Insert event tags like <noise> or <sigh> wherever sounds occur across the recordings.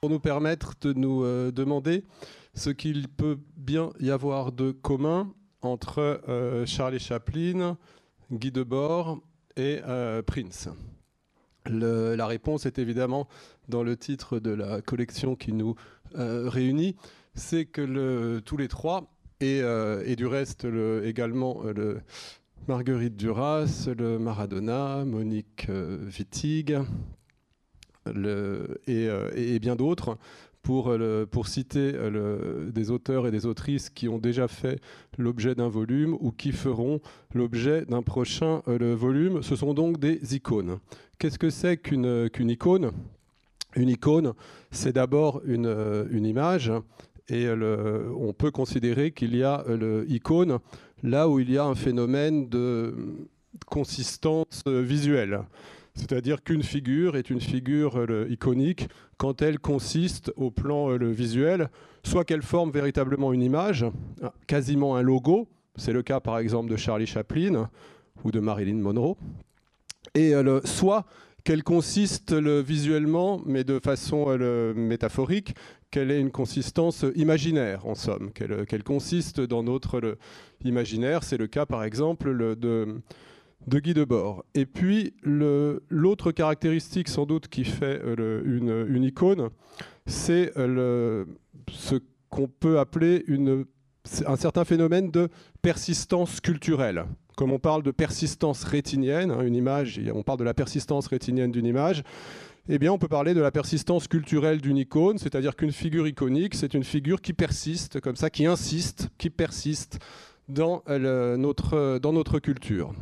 pour nous permettre de nous euh, demander ce qu'il peut bien y avoir de commun entre euh, Charlie Chaplin, Guy Debord et euh, Prince. la réponse est évidemment dans le titre de la collection qui nous réunit, c'est que tous les trois, et, du reste également le Marguerite Duras, le Maradona, Monique Wittig, euh, et, bien d'autres, pour, euh, pour, citer euh, des auteurs et des autrices qui ont déjà fait l'objet d'un volume ou qui feront l'objet d'un prochain volume. Ce sont donc des icônes. Qu'est-ce que c'est qu'une icône? Une icône, c'est d'abord une, une, image. Et on peut considérer qu'il y a l'icône là où il y a un phénomène de consistance visuelle. C'est-à-dire qu'une figure est une figure euh, iconique quand elle consiste au plan euh, visuel, soit qu'elle forme véritablement une image, quasiment un logo, c'est le cas par exemple de Charlie Chaplin ou de Marilyn Monroe, et euh, soit qu'elle consiste visuellement, mais de façon métaphorique, qu'elle ait une consistance imaginaire, en somme, qu'elle consiste dans notre imaginaire. C'est le cas, par exemple, de, de Guy Debord. Et puis, l'autre caractéristique sans doute qui fait euh, une, icône, c'est euh, ce qu'on peut appeler un certain phénomène de persistance culturelle. Comme on parle de persistance rétinienne, hein, une image, on parle de la persistance rétinienne d'une image, eh bien, on peut parler de la persistance culturelle d'une icône, c'est-à-dire qu'une figure iconique, c'est une figure qui persiste, comme ça, qui insiste, qui persiste dans, euh, notre culture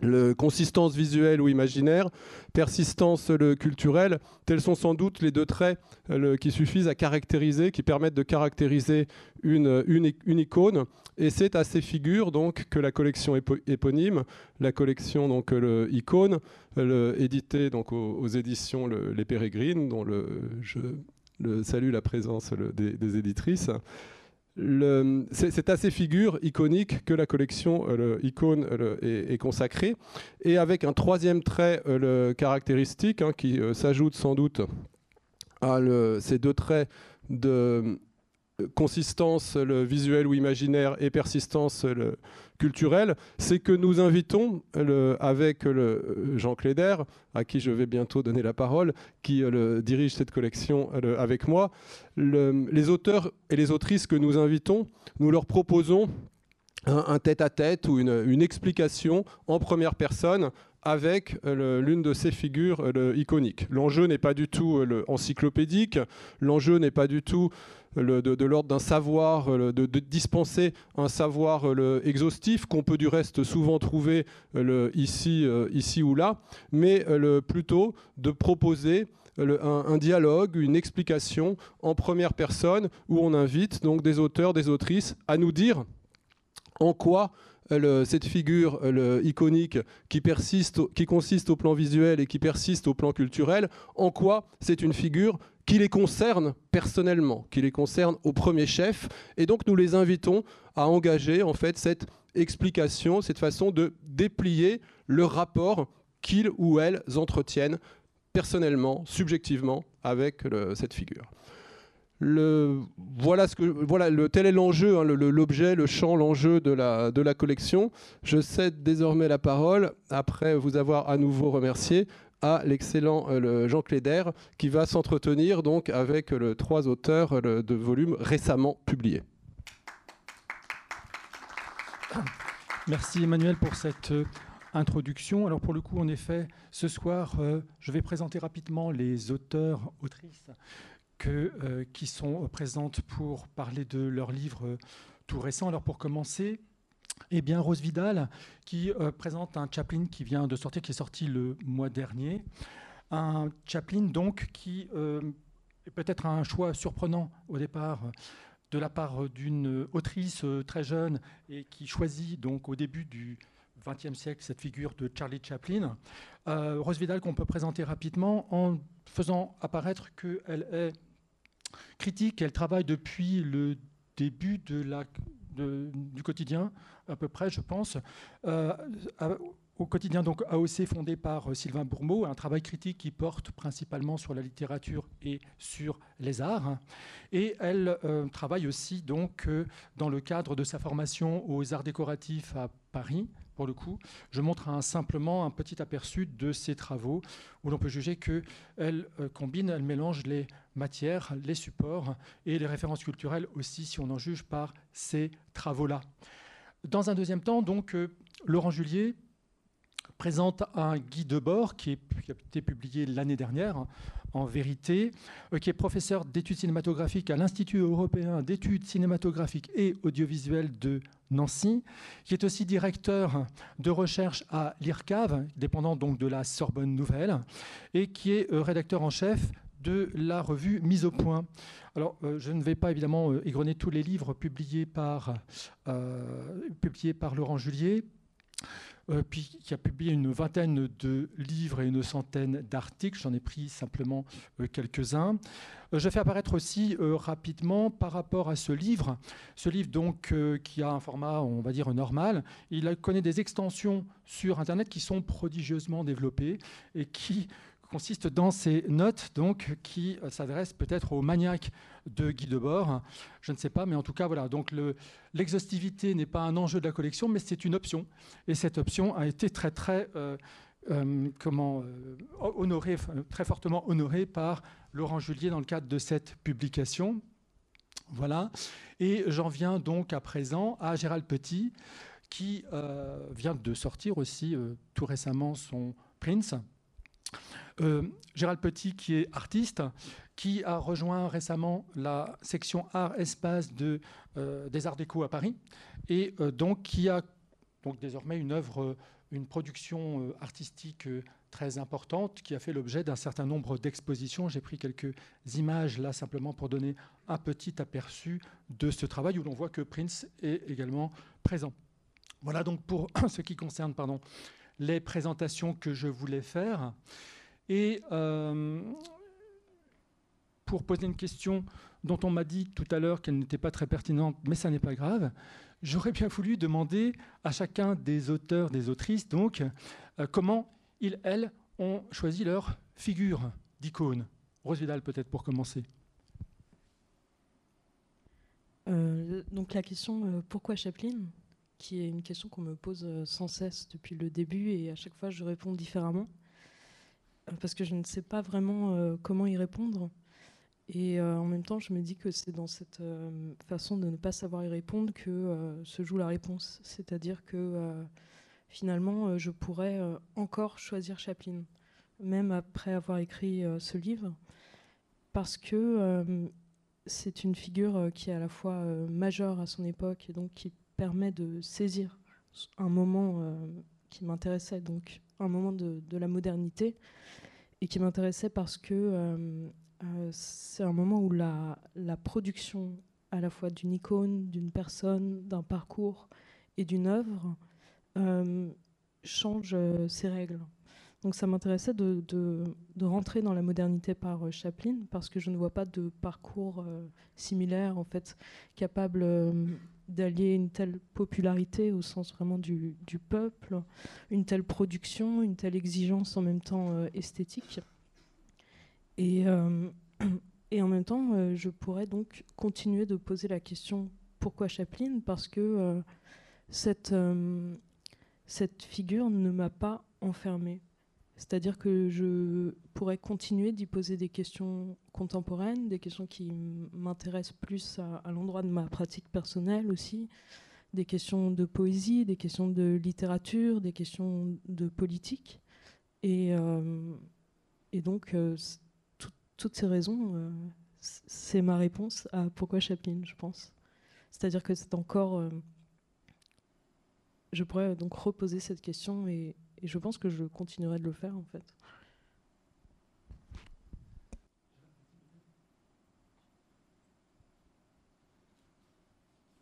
le consistance visuelle ou imaginaire, persistance le culturel, tels sont sans doute les deux traits euh, qui suffisent à caractériser, qui permettent de caractériser une, icône. Et c'est à ces figures donc que la collection éponyme, la collection donc le icône, éditée aux, éditions Les Pérégrines, dont je salue la présence des éditrices c'est à ces figures iconiques que la collection euh, icône euh, est, consacrée, et avec un troisième trait euh, caractéristique hein, qui s'ajoute sans doute à ces deux traits de consistance le visuel ou imaginaire et persistance le culturelle, c'est que nous invitons avec le Jean Cléder, à qui je vais bientôt donner la parole, qui euh, dirige cette collection avec moi, les auteurs et les autrices que nous invitons, nous leur proposons un tête-à-tête ou une, explication en première personne avec euh, l'une de ces figures euh, iconiques. L'enjeu n'est pas du tout encyclopédique, l'enjeu n'est pas du tout de, l'ordre d'un savoir, euh, de, dispenser un savoir euh, exhaustif qu'on peut du reste souvent trouver euh, ici, ici ou là, mais plutôt de proposer un, dialogue, une explication en première personne où on invite donc des auteurs, des autrices à nous dire en quoi cette figure iconique qui persiste, qui consiste au plan visuel et qui persiste au plan culturel, en quoi c'est une figure qui les concerne personnellement, qui les concerne au premier chef. Et donc nous les invitons à engager en fait cette explication, cette façon de déplier le rapport qu'ils ou elles entretiennent personnellement, subjectivement avec cette figure. Le, voilà, ce que, voilà le, tel est l'enjeu, hein, l'objet, le, champ, l'enjeu de la, de la collection. Je cède désormais la parole, après vous avoir à nouveau remercié, à l'excellent euh, Jean Cléder, qui va s'entretenir donc avec euh, trois auteurs euh, de volumes récemment publiés. Merci Emmanuel pour cette introduction. Alors pour le coup, en effet, ce soir, je vais présenter rapidement les auteurs, autrices que, qui sont présentes pour parler de leurs livres tout récents. Alors pour commencer, eh bien, Rose Vidal, qui euh, présente un Chaplin qui vient de sortir, qui est sorti le mois dernier. Un Chaplin, donc, qui euh, est peut-être un choix surprenant au départ de la part d'une autrice euh, très jeune et qui choisit donc au début du XXe siècle cette figure de Charlie Chaplin. Rose Vidal qu'on peut présenter rapidement en faisant apparaître qu'elle est critique, elle travaille depuis le début du quotidien, à peu près, je pense, euh, au quotidien donc AOC fondé par Sylvain Bourmeau, un travail critique qui porte principalement sur la littérature et sur les arts. Et elle travaille aussi donc dans le cadre de sa formation aux arts décoratifs à Paris, pour le coup. Je montre simplement un petit aperçu de ses travaux où l'on peut juger qu'elle euh, combine, elle mélange les matières, les supports et les références culturelles aussi, si on en juge par ces travaux-là. Dans un deuxième temps, donc, euh, Laurent Julier présente un guide de bord qui a été publié l'année dernière en vérité, euh, qui est professeur d'études cinématographiques à l'Institut européen d'études cinématographiques et audiovisuelles de Nancy, qui est aussi directeur de recherche à l'IRCAV, dépendant donc de la Sorbonne Nouvelle, et qui est euh, rédacteur en chef de la revue Mise au point. Alors, euh, je ne vais pas évidemment égrener tous les livres publiés par, publiés par Laurent Julier. Euh, qui a publié une vingtaine de livres et une centaine d'articles. J'en ai pris simplement euh, quelques-uns. Euh, je fais apparaître aussi rapidement par rapport à ce livre, ce livre donc qui a un format, on va dire, normal. Il connaît des extensions sur Internet qui sont prodigieusement développées et qui consiste dans ces notes donc qui s'adressent peut-être aux maniaques de Guy Debord. Je ne sais pas, mais en tout cas voilà. Donc l'exhaustivité n'est pas un enjeu de la collection, mais c'est une option. Et cette option a été très très euh, euh, euh, honorée, très fortement honorée par Laurent Julier dans le cadre de cette publication. Voilà. Et j'en viens donc à présent à Gérald Petit, qui vient de sortir aussi tout récemment son Prince. Euh, Gérald Petit, qui est artiste, qui a rejoint récemment la section art espace de, euh, des Arts Déco à Paris, et euh, donc qui a donc désormais une œuvre, une production artistique très importante, qui a fait l'objet d'un certain nombre d'expositions. J'ai pris quelques images là simplement pour donner un petit aperçu de ce travail où l'on voit que Prince est également présent. Voilà donc pour <coughs> ce qui concerne pardon, les présentations que je voulais faire. Et euh, pour poser une question dont on m'a dit tout à l'heure qu'elle n'était pas très pertinente, mais ça n'est pas grave, j'aurais bien voulu demander à chacun des auteurs, des autrices, euh, comment ils, elles, ont choisi leur figure d'icône. Rose Vidal, peut-être pour commencer. Euh, donc la question pourquoi Chaplin, qui est une question qu'on me pose sans cesse depuis le début et à chaque fois je réponds différemment parce que je ne sais pas vraiment euh, comment y répondre. Et euh, en même temps, je me dis que c'est dans cette euh, façon de ne pas savoir y répondre que se joue la réponse. C'est-à-dire que finalement, je pourrais encore choisir Chaplin, même après avoir écrit ce livre, parce que c'est une figure qui est à la fois majeure à son époque et donc qui permet de saisir un moment qui m'intéressait, donc un moment de, la modernité, et qui m'intéressait parce que euh, euh, c'est un moment où la, production à la fois d'une icône, d'une personne, d'un parcours et d'une œuvre euh, change ses règles. Donc ça m'intéressait de, rentrer dans la modernité par Chaplin parce que je ne vois pas de parcours similaire en fait capable d'allier une telle popularité au sens vraiment du, peuple, une telle production, une telle exigence en même temps euh, esthétique. Et, euh, <clears throat> et, en même temps, euh, je pourrais donc continuer de poser la question pourquoi Chaplin? Parce que cette, cette figure ne m'a pas enfermée. C'est-à-dire que je pourrais continuer d'y poser des questions contemporaines, des questions qui m'intéressent plus à, l'endroit de ma pratique personnelle aussi, des questions de poésie, des questions de littérature, des questions de politique. Et, euh, donc, euh, toutes ces raisons, euh, c'est ma réponse à pourquoi Chaplin, je pense. C'est-à-dire que c'est encore... je pourrais donc reposer cette question et, et je pense que je continuerai de le faire en fait.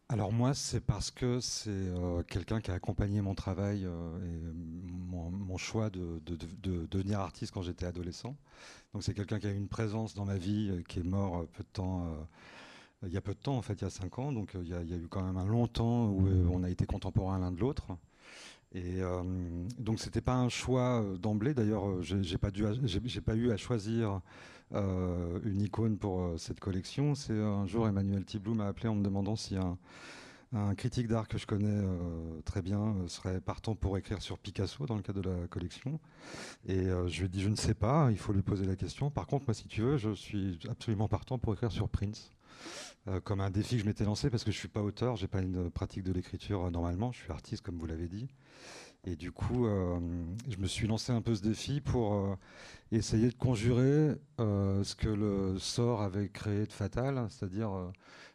Alors moi, c'est parce que c'est euh, quelqu'un qui a accompagné mon travail euh, et mon, choix de, devenir artiste quand j'étais adolescent. Donc c'est quelqu'un qui a eu une présence dans ma vie, euh, qui est mort peu de temps, il y a peu de temps en fait, il y a cinq ans. Donc il y, a, il y, a, eu quand même un long temps où on a été contemporains l'un de l'autre. Et euh, donc c'était pas un choix euh, d'emblée. D'ailleurs, euh, j'ai pas, pas eu à choisir une icône pour cette collection. C'est un jour Emmanuel Tiblou m'a appelé en me demandant si un, un critique d'art que je connais très bien serait partant pour écrire sur Picasso dans le cadre de la collection. Et je lui ai dit je ne sais pas, il faut lui poser la question. Par contre, moi, si tu veux, je suis absolument partant pour écrire sur Prince. Comme un défi que je m'étais lancé parce que je suis pas auteur, j'ai pas une pratique de l'écriture normalement, je suis artiste comme vous l'avez dit. Et du coup, euh, je me suis lancé un peu ce défi pour euh, essayer de conjurer euh, ce que le sort avait créé de fatal, c'est-à-dire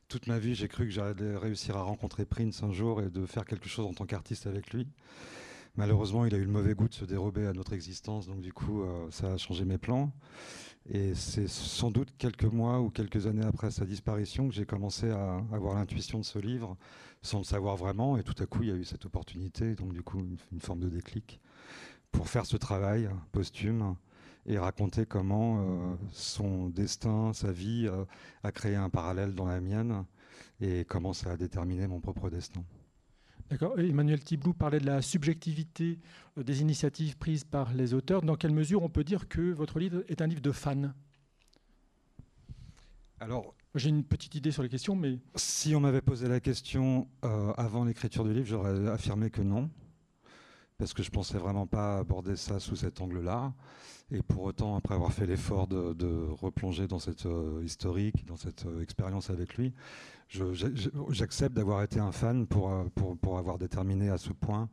toute ma vie, j'ai cru que j'allais réussir à rencontrer Prince un jour et de faire quelque chose en tant qu'artiste avec lui. Malheureusement, il a eu le mauvais goût de se dérober à notre existence, donc du coup, ça a changé mes plans. Et c'est sans doute quelques mois ou quelques années après sa disparition que j'ai commencé à avoir l'intuition de ce livre sans le savoir vraiment. Et tout à coup, il y a eu cette opportunité, donc du coup, une, forme de déclic pour faire ce travail posthume et raconter comment euh, son destin, sa vie euh, a créé un parallèle dans la mienne et comment ça a déterminé mon propre destin. D'accord. Emmanuel Tiblou parlait de la subjectivité euh, des initiatives prises par les auteurs. Dans quelle mesure on peut dire que votre livre est un livre de fans? Alors, j'ai une petite idée sur les questions, mais... Si on m'avait posé la question euh, avant l'écriture du livre, j'aurais affirmé que non, parce que je pensais vraiment pas aborder ça sous cet angle-là. Et pour autant, après avoir fait l'effort de, replonger dans cette euh, historique, dans cette euh, expérience avec lui, j'accepte d'avoir été un fan pour, pour, pour, avoir déterminé à ce point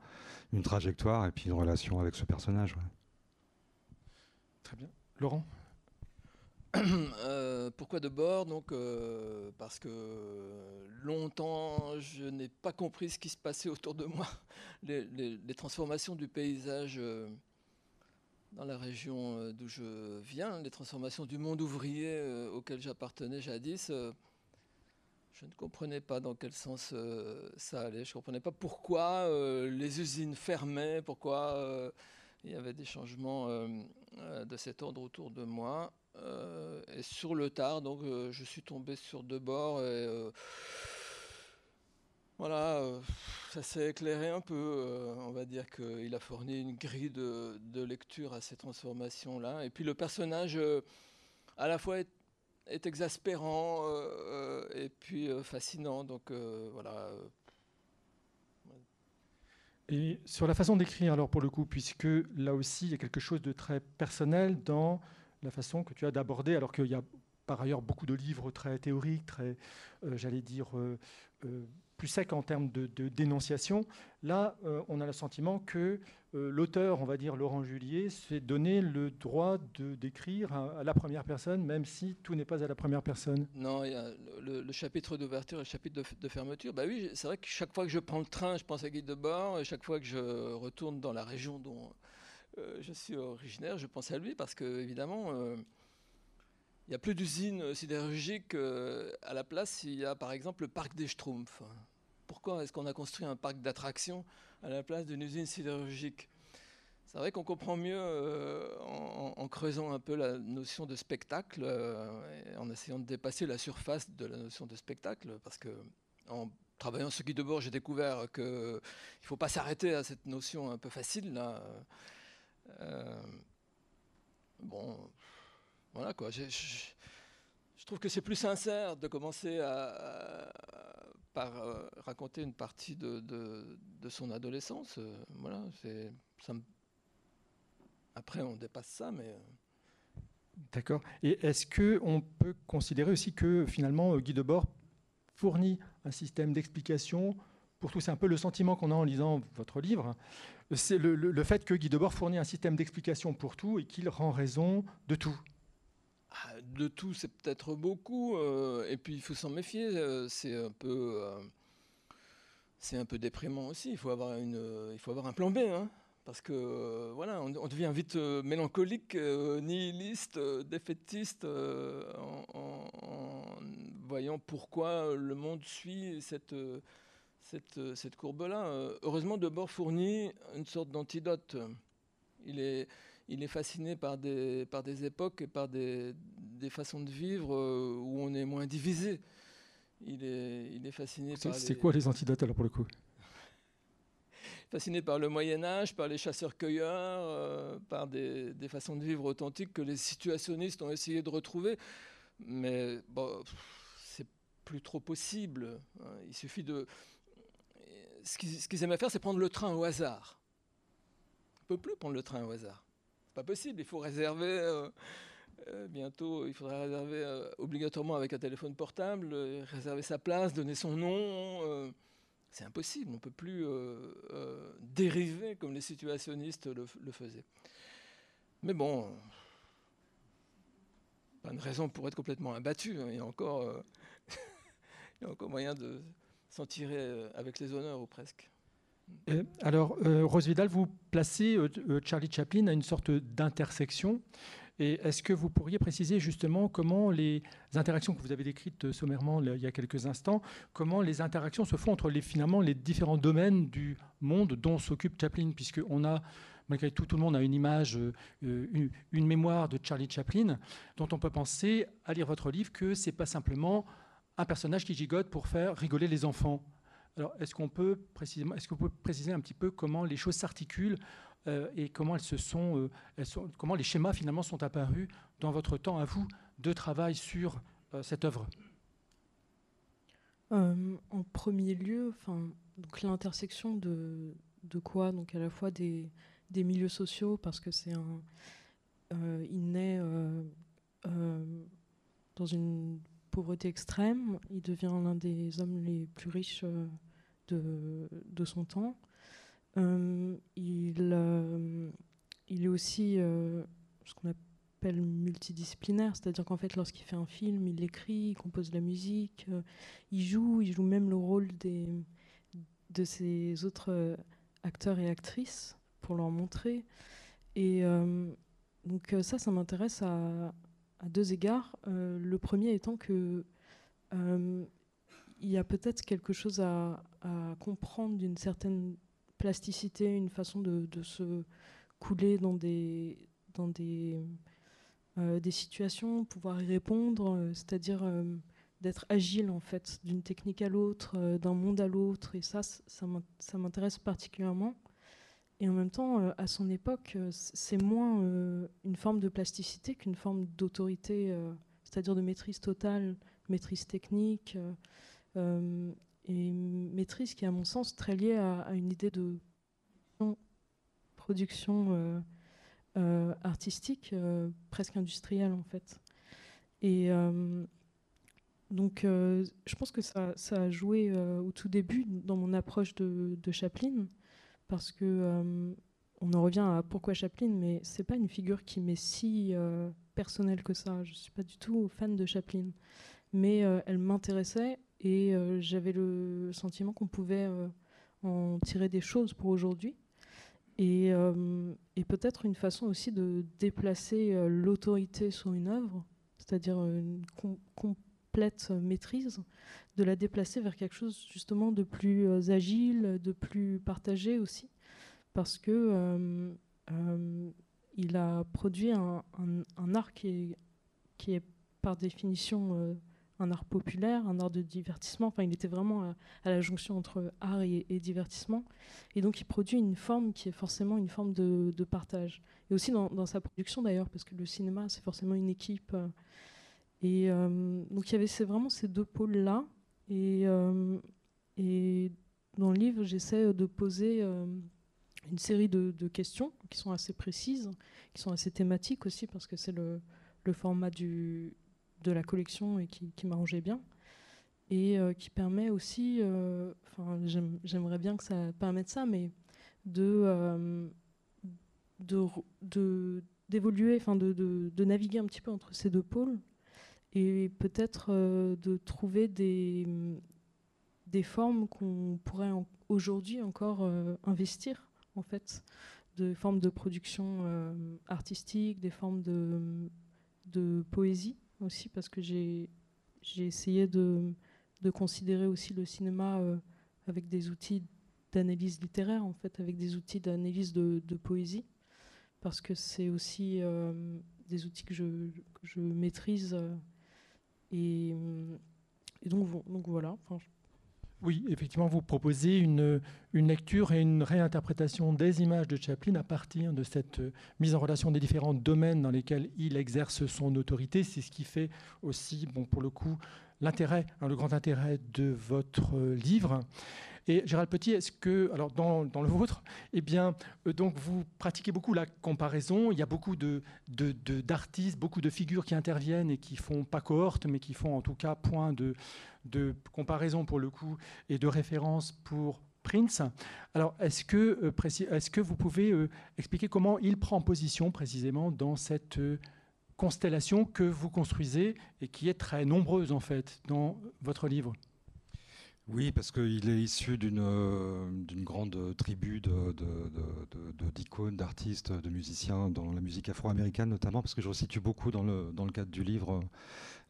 une trajectoire et puis une relation avec ce personnage. Très bien. Laurent? <clears throat> Euh, pourquoi de bord? Donc, euh, parce que longtemps, je n'ai pas compris ce qui se passait autour de moi. <laughs> Les, transformations du paysage euh, dans la région d'où je viens, les transformations du monde ouvrier auquel j'appartenais jadis, je ne comprenais pas dans quel sens ça allait. Je ne comprenais pas pourquoi les usines fermaient, pourquoi il y avait des changements de cet ordre autour de moi. Euh, et sur le tard, donc euh, je suis tombé sur deux bords et euh, voilà, ça s'est éclairé un peu. on va dire qu'il a fourni une grille de, lecture à ces transformations-là. Et puis le personnage, à la fois est, exaspérant et puis fascinant. Donc voilà. Et sur la façon d'écrire, alors pour le coup, puisque là aussi il y a quelque chose de très personnel dans la façon que tu as d'aborder, alors qu'il y a par ailleurs beaucoup de livres très théoriques, très, euh, j'allais dire, euh, euh, plus secs en termes de, dénonciation. Là, on a le sentiment que l'auteur, on va dire Laurent Julier, s'est donné le droit de d'écrire à, la première personne, même si tout n'est pas à la première personne. Non, il y a le, chapitre d'ouverture et le chapitre de, fermeture. Bah oui, c'est vrai que chaque fois que je prends le train, je pense à Guy Debord, et chaque fois que je retourne dans la région dont euh, je suis originaire, je pense à lui parce que évidemment, euh, il n'y a plus d'usines sidérurgiques. Euh, à la place, il y a par exemple le parc des Schtroumpfs. Pourquoi est-ce qu'on a construit un parc d'attractions à la place d'une usine sidérurgique? C'est vrai qu'on comprend mieux en, creusant un peu la notion de spectacle, en essayant de dépasser la surface de la notion de spectacle, parce que en travaillant sur Guy Debord, j'ai découvert qu'il ne faut pas s'arrêter à cette notion un peu facile bon, voilà quoi. Je, trouve que c'est plus sincère de commencer par euh, raconter une partie de, son adolescence. Euh, voilà, c'est Après, on dépasse ça, mais. D'accord. Et est-ce que on peut considérer aussi que finalement Guy Debord fournit un système d'explication pour tout C'est un peu le sentiment qu'on a en lisant votre livre c'est le, fait que Guy Debord fournit un système d'explication pour tout et qu'il rend raison de tout. Ah, de tout, c'est peut-être beaucoup. Euh, et puis, il faut s'en méfier. Euh, c'est un peu, euh, c'est un peu déprimant aussi. Il faut avoir une, il faut avoir un plan B, hein. parce que voilà, on, devient vite mélancolique, nihiliste, défaitiste, en, en, voyant pourquoi le monde suit cette euh, cette, courbe-là. Euh, heureusement, Debord fournit une sorte d'antidote. Il est, il est fasciné par des, par des époques et par des, des façons de vivre euh, où on est moins divisé. Il est, il est fasciné par. C'est quoi les antidotes alors pour le coup? <laughs> Fasciné par le Moyen Âge, par les chasseurs-cueilleurs, par des, façons de vivre authentiques que les situationnistes ont essayé de retrouver. Mais bon, c'est plus trop possible. Hein. Il suffit de... Ce qu'ils aimaient faire, c'est prendre le train au hasard. On ne peut plus prendre le train au hasard. C'est pas possible. Il faut réserver... Euh, bientôt, il faudra réserver euh, obligatoirement avec un téléphone portable, euh, réserver sa place, donner son nom. c'est impossible, on ne peut plus dériver comme les situationnistes le, faisaient. Mais bon, pas de raison pour être complètement abattu. Hein. Encore, <laughs> il y a encore moyen de s'en tirer avec les honneurs ou presque. alors, Rose Vidal, vous placez Charlie Chaplin à une sorte d'intersection. Et est-ce que vous pourriez préciser justement comment les interactions que vous avez décrites euh, sommairement il y a quelques instants, comment les interactions se font entre les, finalement les différents domaines du monde dont s'occupe Chaplin, puisqu'on a malgré tout, tout le monde a une image, euh, une, une, mémoire de Charlie Chaplin, dont on peut penser, à lire votre livre, que c'est pas simplement un personnage qui gigote pour faire rigoler les enfants. Alors, est-ce qu'on peut précisément, est-ce que vous pouvez préciser un petit peu comment les choses s'articulent euh, et comment elles se euh, sont, comment les schémas finalement sont apparus dans votre temps à vous de travail sur euh, cette œuvre? En premier lieu, l'intersection de, de quoi? Donc à la fois des, des milieux sociaux parce que c'est un, il naît dans une pauvreté extrême, il devient l'un des hommes les plus riches de, de son temps. Euh, il, euh, il est aussi euh, ce qu'on appelle multidisciplinaire, c'est-à-dire qu'en fait, lorsqu'il fait un film, il écrit, il compose la musique, il joue, il joue même le rôle des, de ses autres acteurs et actrices pour leur montrer. Et donc ça, ça m'intéresse à, à, deux égards. le premier étant que il y a peut-être quelque chose à, comprendre d'une certaine plasticité, une façon de, se couler dans des, dans des, euh, des situations, pouvoir y répondre, euh, c'est-à-dire euh, d'être agile en fait, d'une technique à l'autre, d'un monde à l'autre. Et ça, ça m'intéresse particulièrement. Et en même temps, à son époque, c'est moins une forme de plasticité qu'une forme d'autorité, c'est-à-dire de maîtrise totale, maîtrise technique et maîtrise qui est à mon sens très liée à, une idée de production euh, euh, artistique euh, presque industrielle en fait. Et donc je pense que ça, ça a joué au tout début dans mon approche de, de Chaplin parce que on en revient à pourquoi Chaplin, mais c'est pas une figure qui m'est si personnelle que ça. Je suis pas du tout fan de Chaplin, mais elle m'intéressait et euh, j'avais le sentiment qu'on pouvait euh, en tirer des choses pour aujourd'hui. Et, euh, peut-être une façon aussi de déplacer l'autorité sur une œuvre, c'est-à-dire une complète maîtrise, de la déplacer vers quelque chose justement de plus agile, de plus partagé aussi, parce que il a produit un, art qui est par définition un art populaire, un art de divertissement. Enfin, il était vraiment à, la jonction entre art et, divertissement. Et donc, il produit une forme qui est forcément une forme de, partage. Et aussi dans, sa production, d'ailleurs, parce que le cinéma, c'est forcément une équipe. Et euh, donc, il y avait vraiment ces deux pôles-là. Et, euh, dans le livre, j'essaie de poser euh, une série de, questions qui sont assez précises, qui sont assez thématiques aussi, parce que c'est le, format de la collection et qui, m'arrangeait bien. Et qui permet aussi, j'aimerais bien que ça permette ça, mais de, d'évoluer, enfin de, naviguer un petit peu entre ces deux pôles et peut-être de trouver des, des formes qu'on pourrait aujourd'hui encore investir en fait, des formes de production artistique, des formes de, de poésie aussi parce que j'ai essayé de, de, considérer aussi le cinéma euh, avec des outils d'analyse littéraire, en fait, avec des outils d'analyse de, de, poésie, parce que c'est aussi euh, des outils que je, je maîtrise. Euh, et, et, donc, donc voilà. Oui, effectivement, vous proposez une, une, lecture et une réinterprétation des images de Chaplin à partir de cette euh, mise en relation des différents domaines dans lesquels il exerce son autorité. C'est ce qui fait aussi, bon, pour le coup, l'intérêt, hein, le grand intérêt de votre euh, livre. Et Gérald Petit, est-ce que, alors dans, dans, le vôtre, eh bien, euh, donc vous pratiquez beaucoup la comparaison. Il y a beaucoup de, d'artistes, beaucoup de figures qui interviennent et qui font pas cohorte, mais qui font en tout cas point de, de comparaison pour le coup et de référence pour Prince. Alors, est-ce que, euh, est-ce que vous pouvez expliquer comment il prend position précisément dans cette constellation que vous construisez et qui est très nombreuse en fait dans votre livre? Oui, parce qu'il est issu d'une euh, grande tribu d'icônes, d'artistes, de musiciens dans la musique afro-américaine notamment, parce que je resitue beaucoup dans le, dans le cadre du livre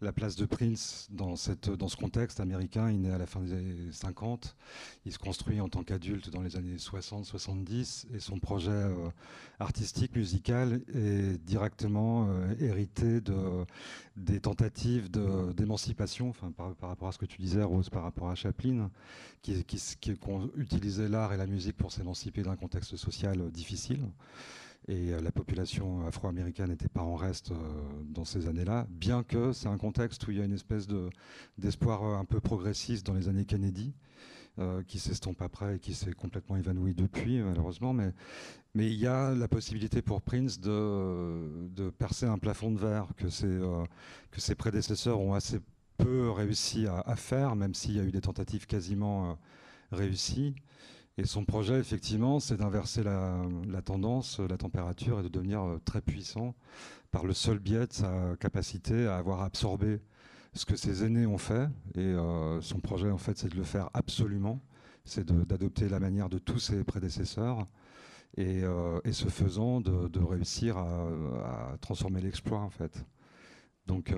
la place de Prince dans, ce contexte américain. Il naît à la fin des années 50. Il se construit en tant qu'adulte dans les années 60-70 et son projet euh, artistique, musical est directement euh, hérité de, des tentatives d'émancipation, enfin, par, rapport à ce que tu disais, Rose, par rapport à Chaplin, qui, qui, utilisait l'art et la musique pour s'émanciper d'un contexte social difficile et euh, la population afro-américaine n'était pas en reste euh, dans ces années-là, bien que c'est un contexte où il y a une espèce d'espoir euh, un peu progressiste dans les années Kennedy, qui s'estompe après et qui s'est complètement évanoui depuis, malheureusement. Mais, il y a la possibilité pour Prince de, percer un plafond de verre que ses, prédécesseurs ont assez peu réussi à faire, même s'il y a eu des tentatives quasiment réussies. Et son projet, effectivement, c'est d'inverser la, tendance, la température et de devenir euh, très puissant par le seul biais de sa capacité à avoir absorbé ce que ses aînés ont fait. Et euh, son projet, en fait, c'est de le faire absolument. C'est d'adopter la manière de tous ses prédécesseurs. Et, euh, ce faisant, de, réussir à, transformer l'exploit, en fait. Donc,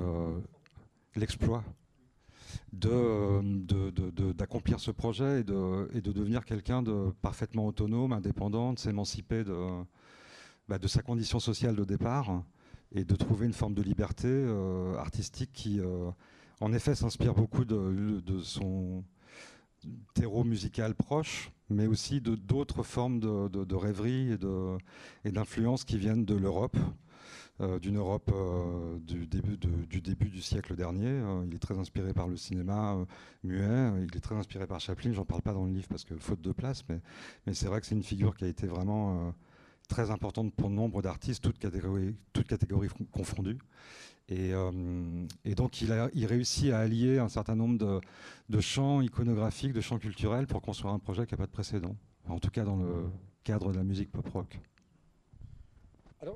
l'exploit d'accomplir de, ce projet et de, et de devenir quelqu'un de parfaitement autonome, indépendant, de s'émanciper de, bah, de sa condition sociale de départ et de trouver une forme de liberté euh, artistique qui, euh, en effet, s'inspire beaucoup de, son terreau musical proche, mais aussi de d'autres formes de, rêverie et d'influence qui viennent de l'Europe. Euh, d'une Europe euh, du, début du siècle dernier. Euh, il est très inspiré par le cinéma muet, il est très inspiré par Chaplin, j'en parle pas dans le livre parce que faute de place, mais, c'est vrai que c'est une figure qui a été vraiment très importante pour nombre d'artistes, toutes catégories, confondues. Et, donc il, a, réussit à allier un certain nombre de, de champs iconographiques, de champs culturels pour construire un projet qui n'a pas de précédent, en tout cas dans le cadre de la musique pop-rock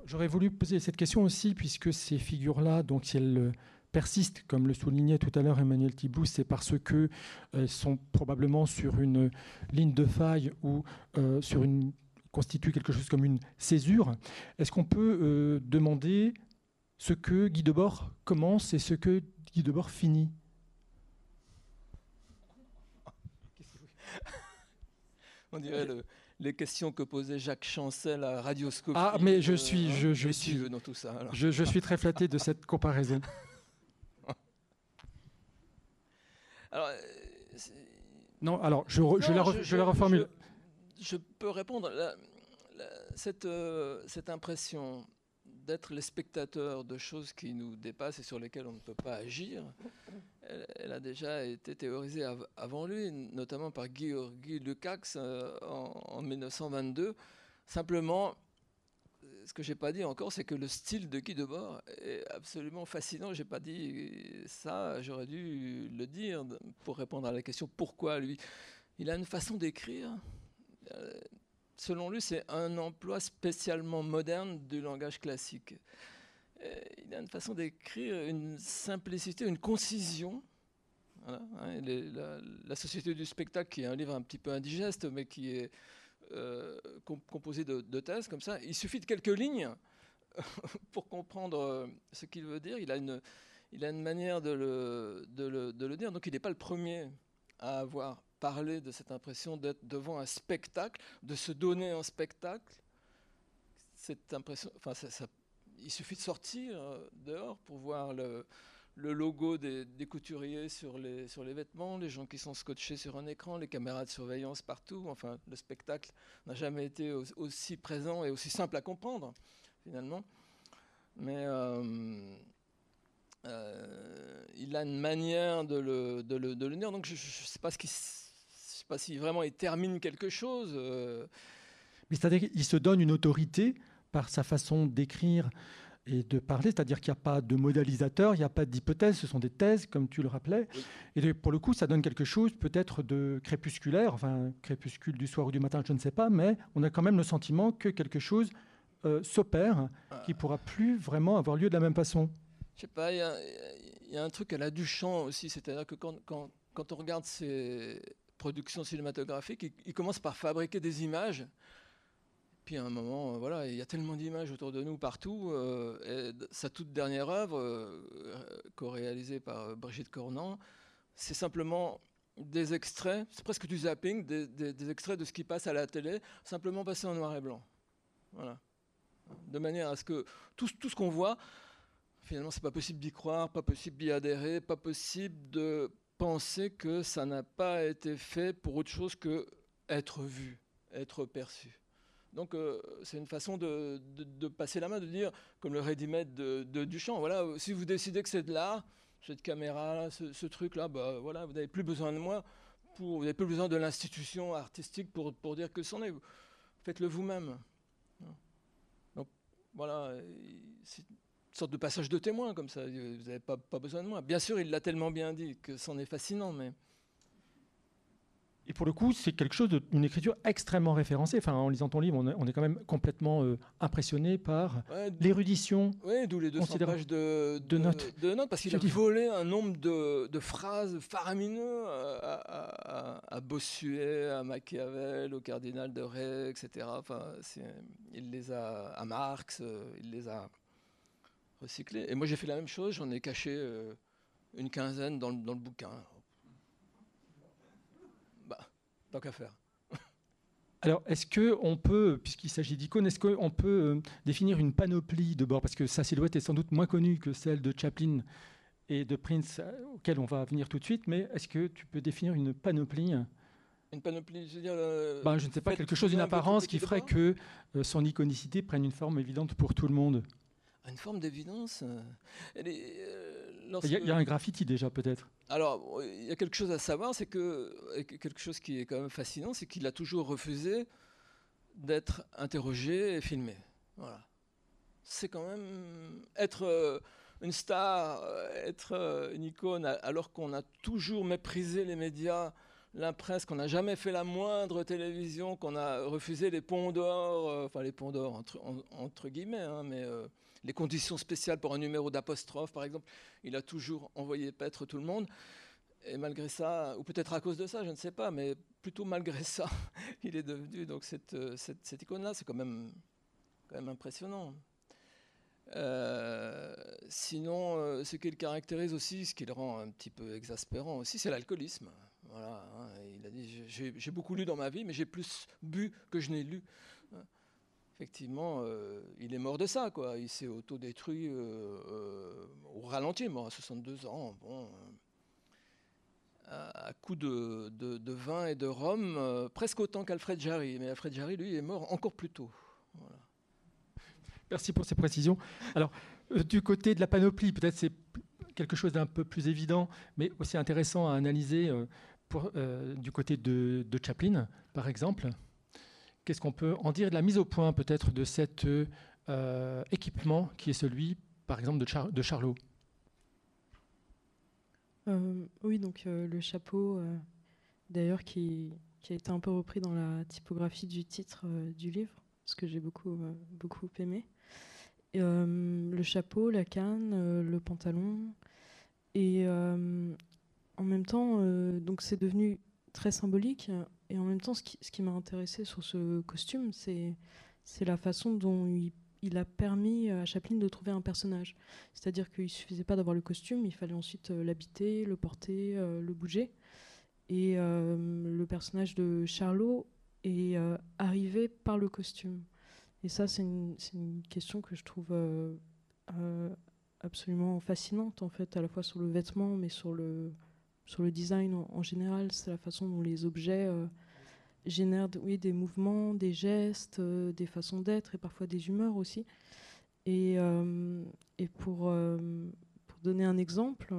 j'aurais voulu poser cette question aussi, puisque ces figures-là, donc si elles euh, persistent, comme le soulignait tout à l'heure Emmanuel Thibault, c'est parce qu'elles euh, sont probablement sur une ligne de faille ou euh, sur une constituent quelque chose comme une césure. Est-ce qu'on peut demander ce que Guy Debord commence et ce que Guy Debord finit? On dirait le, les questions que posait Jacques Chancel à Radioscopie. Ah, mais je suis, je, je suis, dans tout ça. Je, je, suis très flatté de cette comparaison. <laughs> alors, non, alors je, je, la, je, la, reformule. Je, peux répondre. cette, euh, cette impression d'être les spectateurs de choses qui nous dépassent et sur lesquelles on ne peut pas agir, elle, a déjà été théorisée avant lui, notamment par Guy, Lukács euh, en, 1922. Simplement, ce que j'ai pas dit encore, c'est que le style de Guy Debord est absolument fascinant. J'ai pas dit ça, j'aurais dû le dire pour répondre à la question pourquoi lui. Il a une façon d'écrire. Euh, selon lui, c'est un emploi spécialement moderne du langage classique. Euh, il a une façon d'écrire, une simplicité, une concision. Hein, la, Société du spectacle, qui est un livre un petit peu indigeste, mais qui est euh, composé de, thèses comme ça. Il suffit de quelques lignes <laughs> pour comprendre euh, ce qu'il veut dire. Il a une, il a une manière de le, de le, de le dire. Donc il n'est pas le premier à avoir parler de cette impression d'être devant un spectacle, de se donner un spectacle. Cette impression, enfin, ça, il suffit de sortir euh, dehors pour voir le, logo des, couturiers sur les, sur les vêtements, les gens qui sont scotchés sur un écran, les caméras de surveillance partout. Enfin, le spectacle n'a jamais été aussi présent et aussi simple à comprendre, finalement. Mais euh, euh, il a une manière de le, de le, de le dire. Donc, je ne sais pas ce qui sais pas si vraiment il termine quelque chose. Euh. Mais c'est-à-dire qu'il se donne une autorité par sa façon d'écrire et de parler, c'est-à-dire qu'il n'y a pas de modalisateur, il n'y a pas d'hypothèse, ce sont des thèses, comme tu le rappelais. Et pour le coup, ça donne quelque chose peut-être de crépusculaire, enfin crépuscule du soir ou du matin, je ne sais pas, mais on a quand même le sentiment que quelque chose euh, s'opère ah. qui ne pourra plus vraiment avoir lieu de la même façon. Je sais pas, il y, a un truc à la Duchamp aussi, c'est-à-dire que quand, quand, quand, on regarde ces productions cinématographiques, il commence par fabriquer des images puis à un moment, euh, voilà, il y a tellement d'images autour de nous partout. Euh, sa toute dernière œuvre, euh, co-réalisée par Brigitte Cornan, c'est simplement des extraits, c'est presque du zapping, des, extraits de ce qui passe à la télé, simplement passé en noir et blanc. Voilà. De manière à ce que tout, tout ce qu'on voit, finalement, c'est pas possible d'y croire, pas possible d'y adhérer, pas possible de penser que ça n'a pas été fait pour autre chose que être vu, être perçu. Donc euh, c'est une façon de, passer la main, de dire, comme le ready-made de, Duchamp, voilà, si vous décidez que c'est de l'art, cette caméra, ce, truc-là, bah, voilà, vous n'avez plus besoin de moi, vous n'avez plus besoin de l'institution artistique pour, pour dire que c'en est. Faites-le vous-même. Donc voilà, sorte de passage de témoin comme ça, vous n'avez pas, pas besoin de moi. Bien sûr, il l'a tellement bien dit que c'en est fascinant, mais... Et pour le coup, c'est quelque chose d'une écriture extrêmement référencée. Enfin, en lisant ton livre, on est, quand même complètement euh, impressionné par l'érudition. Oui, d'où les 200 pages de, de, notes. De notes parce qu'il a volé un nombre de, phrases faramineux à, à, Bossuet, à Machiavel, au cardinal de Ray, etc. Enfin, il les a à Marx, euh, il les a recyclés. Et moi, j'ai fait la même chose. J'en ai caché euh, une quinzaine dans dans le bouquin. Tant qu'à faire. <laughs> Alors, est-ce qu'on peut, puisqu'il s'agit d'icônes, est-ce qu'on peut euh, définir une panoplie de bord Parce que sa silhouette est sans doute moins connue que celle de Chaplin et de Prince, euh, auquel on va venir tout de suite, mais est-ce que tu peux définir une panoplie? Une panoplie, je veux dire. Euh, ben, je ne sais pas, quelque chose, d'une apparence qui ferait que son iconicité prenne une forme évidente pour tout le monde. Une forme d'évidence il y, a un graffiti déjà peut-être. Alors, il y a quelque chose à savoir, c'est que quelque chose qui est quand même fascinant, c'est qu'il a toujours refusé d'être interrogé et filmé. Voilà. C'est quand même être euh, une star, euh, être euh, une icône, alors qu'on a toujours méprisé les médias, la presse, qu'on n'a jamais fait la moindre télévision, qu'on a refusé les ponts d'or, enfin les ponts d'or entre, entre, guillemets, hein, mais les conditions spéciales pour un numéro d'apostrophe, par exemple. Il a toujours envoyé paître tout le monde. Et malgré ça, ou peut-être à cause de ça, je ne sais pas, mais plutôt malgré <laughs> ça, il est devenu donc cette, euh, cette, icône-là. C'est quand même, quand même impressionnant. Euh, sinon, euh, ce qui le caractérise aussi, ce qui le rend un petit peu exaspérant aussi, c'est l'alcoolisme. Voilà, hein. il a dit j'ai beaucoup lu dans ma vie, mais j'ai plus bu que je n'ai lu effectivement, euh, il est mort de ça, quoi. Il s'est autodétruit euh, euh, au ralenti, mort à 62 ans, bon, à, coup de, vin et de rhum, presque autant qu'Alfred Jarry. Mais Alfred Jarry, lui, est mort encore plus tôt. Merci pour ces précisions. Alors, du côté de la panoplie, peut-être c'est quelque chose d'un peu plus évident, mais aussi intéressant à analyser du côté de Chaplin, par exemple. Qu'est-ce qu'on peut en dire de la mise au point peut-être de cet euh, équipement qui est celui, par exemple, de, de Charlot? Euh, Oui, donc euh, le chapeau, d'ailleurs, qui, a été un peu repris dans la typographie du titre du livre, ce que j'ai beaucoup, beaucoup aimé. Le chapeau, la canne, le pantalon. Et en même temps, donc c'est devenu très symbolique. Et en même temps, ce qui, m'a intéressé sur ce costume, c'est la façon dont il, a permis à Chaplin de trouver un personnage. C'est-à-dire qu'il ne suffisait pas d'avoir le costume, il fallait ensuite euh, l'habiter, le porter, euh, le bouger. Et euh, le personnage de Charlot est arrivé par le costume. Et ça, c'est une, question que je trouve absolument fascinante en fait, à la fois sur le vêtement, mais sur le, design en, général. C'est la façon dont les objets génèrent oui, des mouvements, des gestes, euh, des façons d'être et parfois des humeurs aussi. Et, et pour, pour, donner un exemple,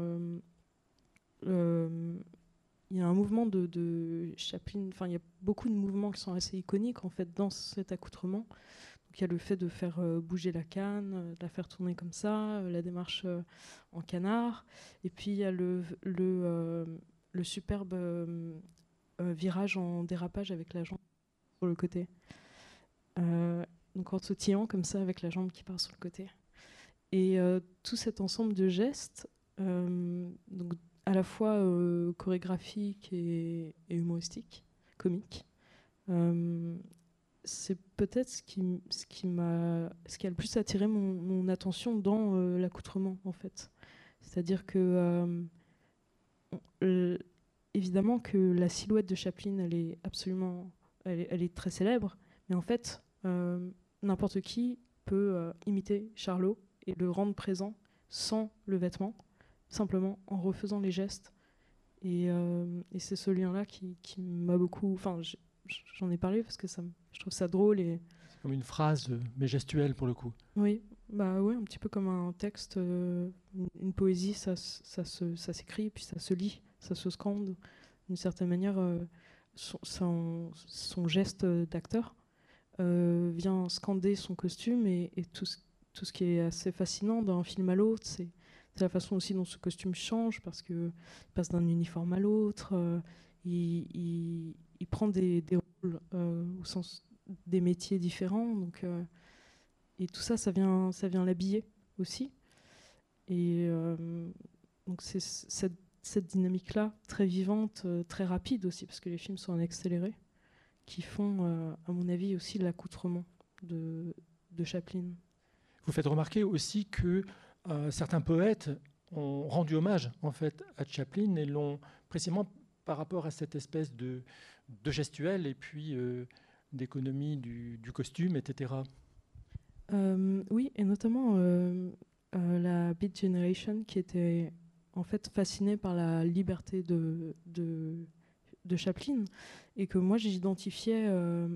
il y a un mouvement de, de Chaplin, enfin il y a beaucoup de mouvements qui sont assez iconiques en fait dans cet accoutrement. Donc il y a le fait de faire euh, bouger la canne, euh, de la faire tourner comme ça, euh, la démarche en canard, et puis il y a le, le, le superbe virage en dérapage avec la jambe sur le côté. donc en sautillant comme ça avec la jambe qui part sur le côté. Et tout cet ensemble de gestes, donc à la fois euh, chorégraphique et, humoristique, comique. Euh, c'est peut-être ce qui, ce, qui ce qui a le plus attiré mon, attention dans euh, l'accoutrement, en fait. C'est-à-dire que, évidemment, que la silhouette de Chaplin, elle est absolument, elle elle est très célèbre, mais en fait, n'importe qui peut imiter Charlot et le rendre présent sans le vêtement simplement en refaisant les gestes. Et, euh, c'est ce lien-là qui, m'a beaucoup. Enfin, j'en ai parlé parce que ça, je trouve ça drôle. Et... C'est comme une phrase, euh, mais gestuelle pour le coup. Oui, bah ouais, un petit peu comme un texte, euh, une, poésie, ça, ça, ça s'écrit, puis ça se lit, ça se scande. D'une certaine manière, son, son, geste d'acteur vient scander son costume et, tout, ce qui est assez fascinant d'un film à l'autre, c'est la façon aussi dont ce costume change parce qu'il passe d'un uniforme à l'autre. Euh, il, prend des, rôles euh, au sens des métiers différents. Donc, euh, et tout ça, ça vient, ça vient l'habiller aussi. Et donc c'est cette, cette dynamique-là, très vivante, très rapide aussi, parce que les films sont en accéléré, qui font, à mon avis, aussi l'accoutrement de, de Chaplin. Vous faites remarquer aussi que euh, certains poètes ont rendu hommage en fait à Chaplin et l'ont précisément par rapport à cette espèce de, de gestuelle et puis euh, d'économie du, costume, etc. Euh, oui, et notamment la Beat Generation qui était en fait fascinée par la liberté de, Chaplin et que moi j'identifiais euh,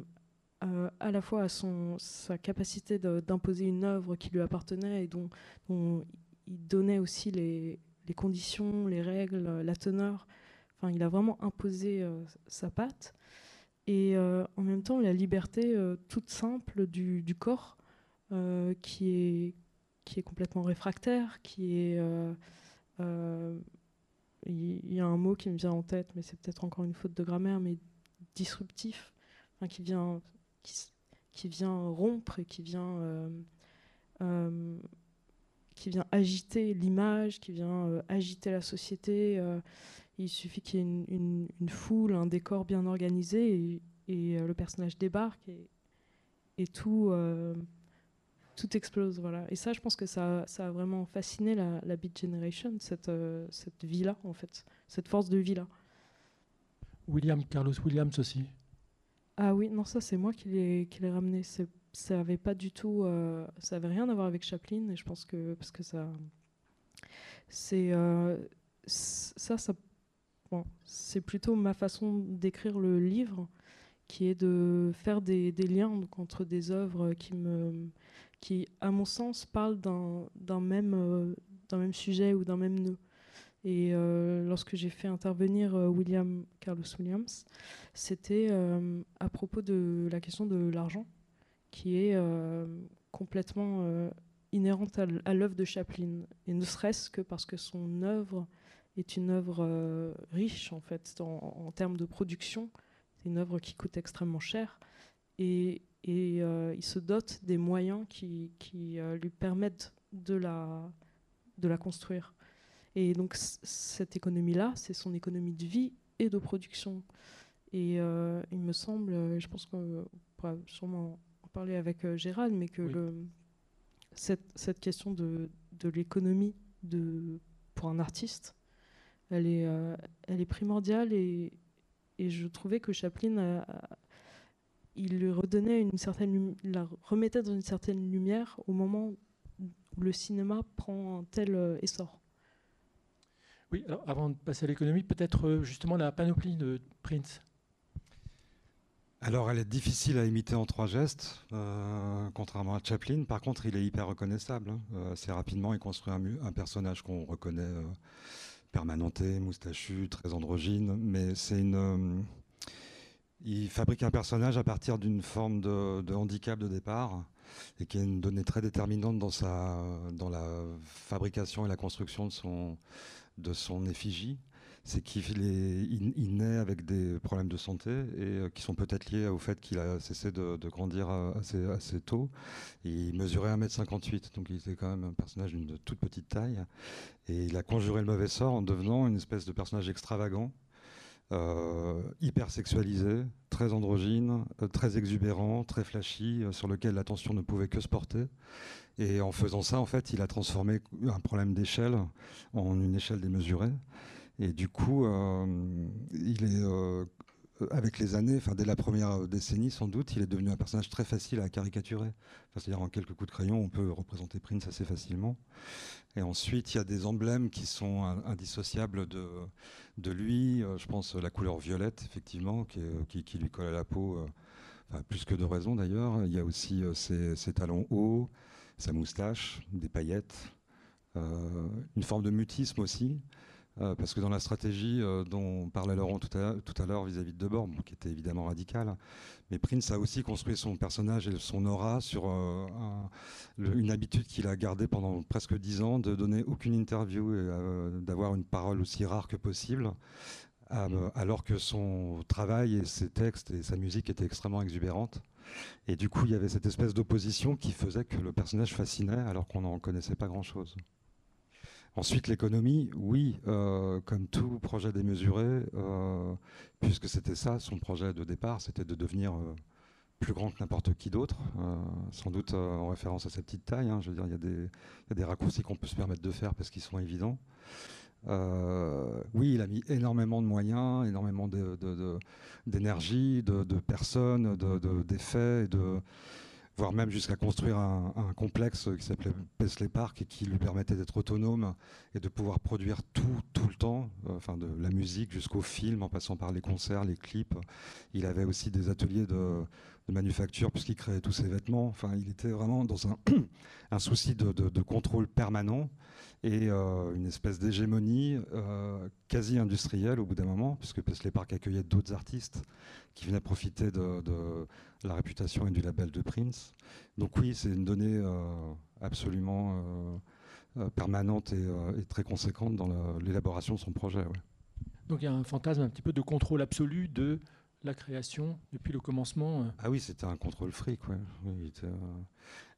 à la fois à son, sa capacité d'imposer une œuvre qui lui appartenait et dont, il donnait aussi les, les, conditions, les règles, la teneur. Enfin, il a vraiment imposé euh, sa patte. Et euh, en même temps, la liberté toute simple du, du corps qui, est, qui est complètement réfractaire, qui est. Il y, a un mot qui me vient en tête, mais c'est peut-être encore une faute de grammaire, mais disruptif, qui vient qui, vient rompre et qui vient, euh, euh, qui vient agiter l'image, qui vient euh, agiter la société. il suffit qu'il y ait une, foule, un décor bien organisé et, le personnage débarque et tout tout explose. Voilà. Et ça, je pense que ça, ça a vraiment fasciné la, la Beat Generation, cette, cette vie-là, en fait, cette force de vie-là. William, Carlos Williams aussi. Ah oui, non, ça c'est moi qui l'ai ramené. Ça avait pas du tout, euh, ça avait rien à voir avec Chaplin et je pense que parce que ça, c'est euh, ça, ça, bon, c'est plutôt ma façon d'écrire le livre, qui est de faire des, des liens donc, entre des œuvres qui me, qui à mon sens parlent d'un même, euh, d'un même sujet ou d'un même nœud. Et euh, lorsque j'ai fait intervenir euh, William Carlos Williams, c'était à propos de la question de l'argent, qui est complètement inhérente à l'œuvre de Chaplin, et ne serait-ce que parce que son œuvre est une œuvre riche en fait en, termes de production. C'est une œuvre qui coûte extrêmement cher, et, et il se dote des moyens qui, qui lui permettent de la, de la construire. Et donc cette économie-là, c'est son économie de vie et de production. Et euh, il me semble, je pense qu'on pourra sûrement en parler avec euh, Gérald, mais que le, cette, cette, question de, de l'économie pour un artiste, elle est, euh, elle est primordiale et, et, je trouvais que Chaplin, il lui redonnait une certaine, la remettait dans une certaine lumière au moment où le cinéma prend un tel essor. Oui, alors avant de passer à l'économie, peut-être justement la panoplie de Prince. Alors, elle est difficile à imiter en trois gestes, contrairement à Chaplin. Par contre, il est hyper reconnaissable. Hein. assez rapidement, il construit un, personnage qu'on reconnaît permanenté, moustachu, très androgyne, mais c'est une il fabrique un personnage à partir d'une forme de, handicap de départ et qui est une donnée très déterminante dans, la fabrication et la construction de son, effigie. C'est qu'il il, naît avec des problèmes de santé et euh, qui sont peut-être liés au fait qu'il a cessé de, grandir assez, assez, tôt. il mesurait 1m58, donc il était quand même un personnage d'une toute petite taille. Et il a conjuré le mauvais sort en devenant une espèce de personnage extravagant euh, hyper sexualisé, très androgyne, euh, très exubérant, très flashy, euh, sur lequel l'attention ne pouvait que se porter. Et en faisant ça, en fait, il a transformé un problème d'échelle en une échelle démesurée. Et du coup, il est avec les années, enfin dès la première décennie sans doute, il est devenu un personnage très facile à caricaturer. C'est-à-dire en quelques coups de crayon, on peut représenter Prince assez facilement. Et ensuite, il y a des emblèmes qui sont indissociables de, de lui. Euh, je pense la couleur violette, effectivement, qui, qui, lui colle à la peau, euh, plus que de raison d'ailleurs. Il y a aussi ses, ses, talons hauts, sa moustache, des paillettes, une forme de mutisme aussi. Euh, parce que dans la stratégie euh, dont parlait Laurent tout à, l'heure vis-à-vis de Debord, qui était évidemment radicale, mais Prince a aussi construit son personnage et son aura sur euh, une habitude qu'il a gardée pendant presque dix ans, de donner aucune interview et d'avoir une parole aussi rare que possible. alors que son travail et ses textes et sa musique étaient extrêmement exubérantes. Et du coup, il y avait cette espèce d'opposition qui faisait que le personnage fascinait alors qu'on n'en connaissait pas grand-chose. Ensuite, l'économie, oui, euh, comme tout projet démesuré, euh, puisque c'était ça, son projet de départ, c'était de devenir euh, plus grand que n'importe qui d'autre, sans doute en référence à sa petite taille. Hein. je veux dire, il y, a des raccourcis qu'on peut se permettre de faire parce qu'ils sont évidents. oui, il a mis énormément de moyens, énormément d'énergie, de, de, personnes, d'effets, de, voire même jusqu'à construire un, complexe qui s'appelait Paisley Park et qui lui permettait d'être autonome et de pouvoir produire tout, tout le temps, euh, enfin de la musique jusqu'au film, en passant par les concerts, les clips. Il avait aussi des ateliers de, manufacture puisqu'il créait tous ses vêtements. Enfin, il était vraiment dans un, <clears throat> souci de, contrôle permanent et euh, une espèce d'hégémonie euh, quasi industrielle au bout d'un moment, puisque Paisley Park accueillait d'autres artistes qui venaient profiter de, la réputation et du label de Prince. Donc oui, c'est une donnée euh, absolument permanente et, très conséquente dans l'élaboration de son projet. Donc il y a un fantasme un petit peu de contrôle absolu de la création depuis le commencement. Ah oui, c'était un contrôle fric. Ouais.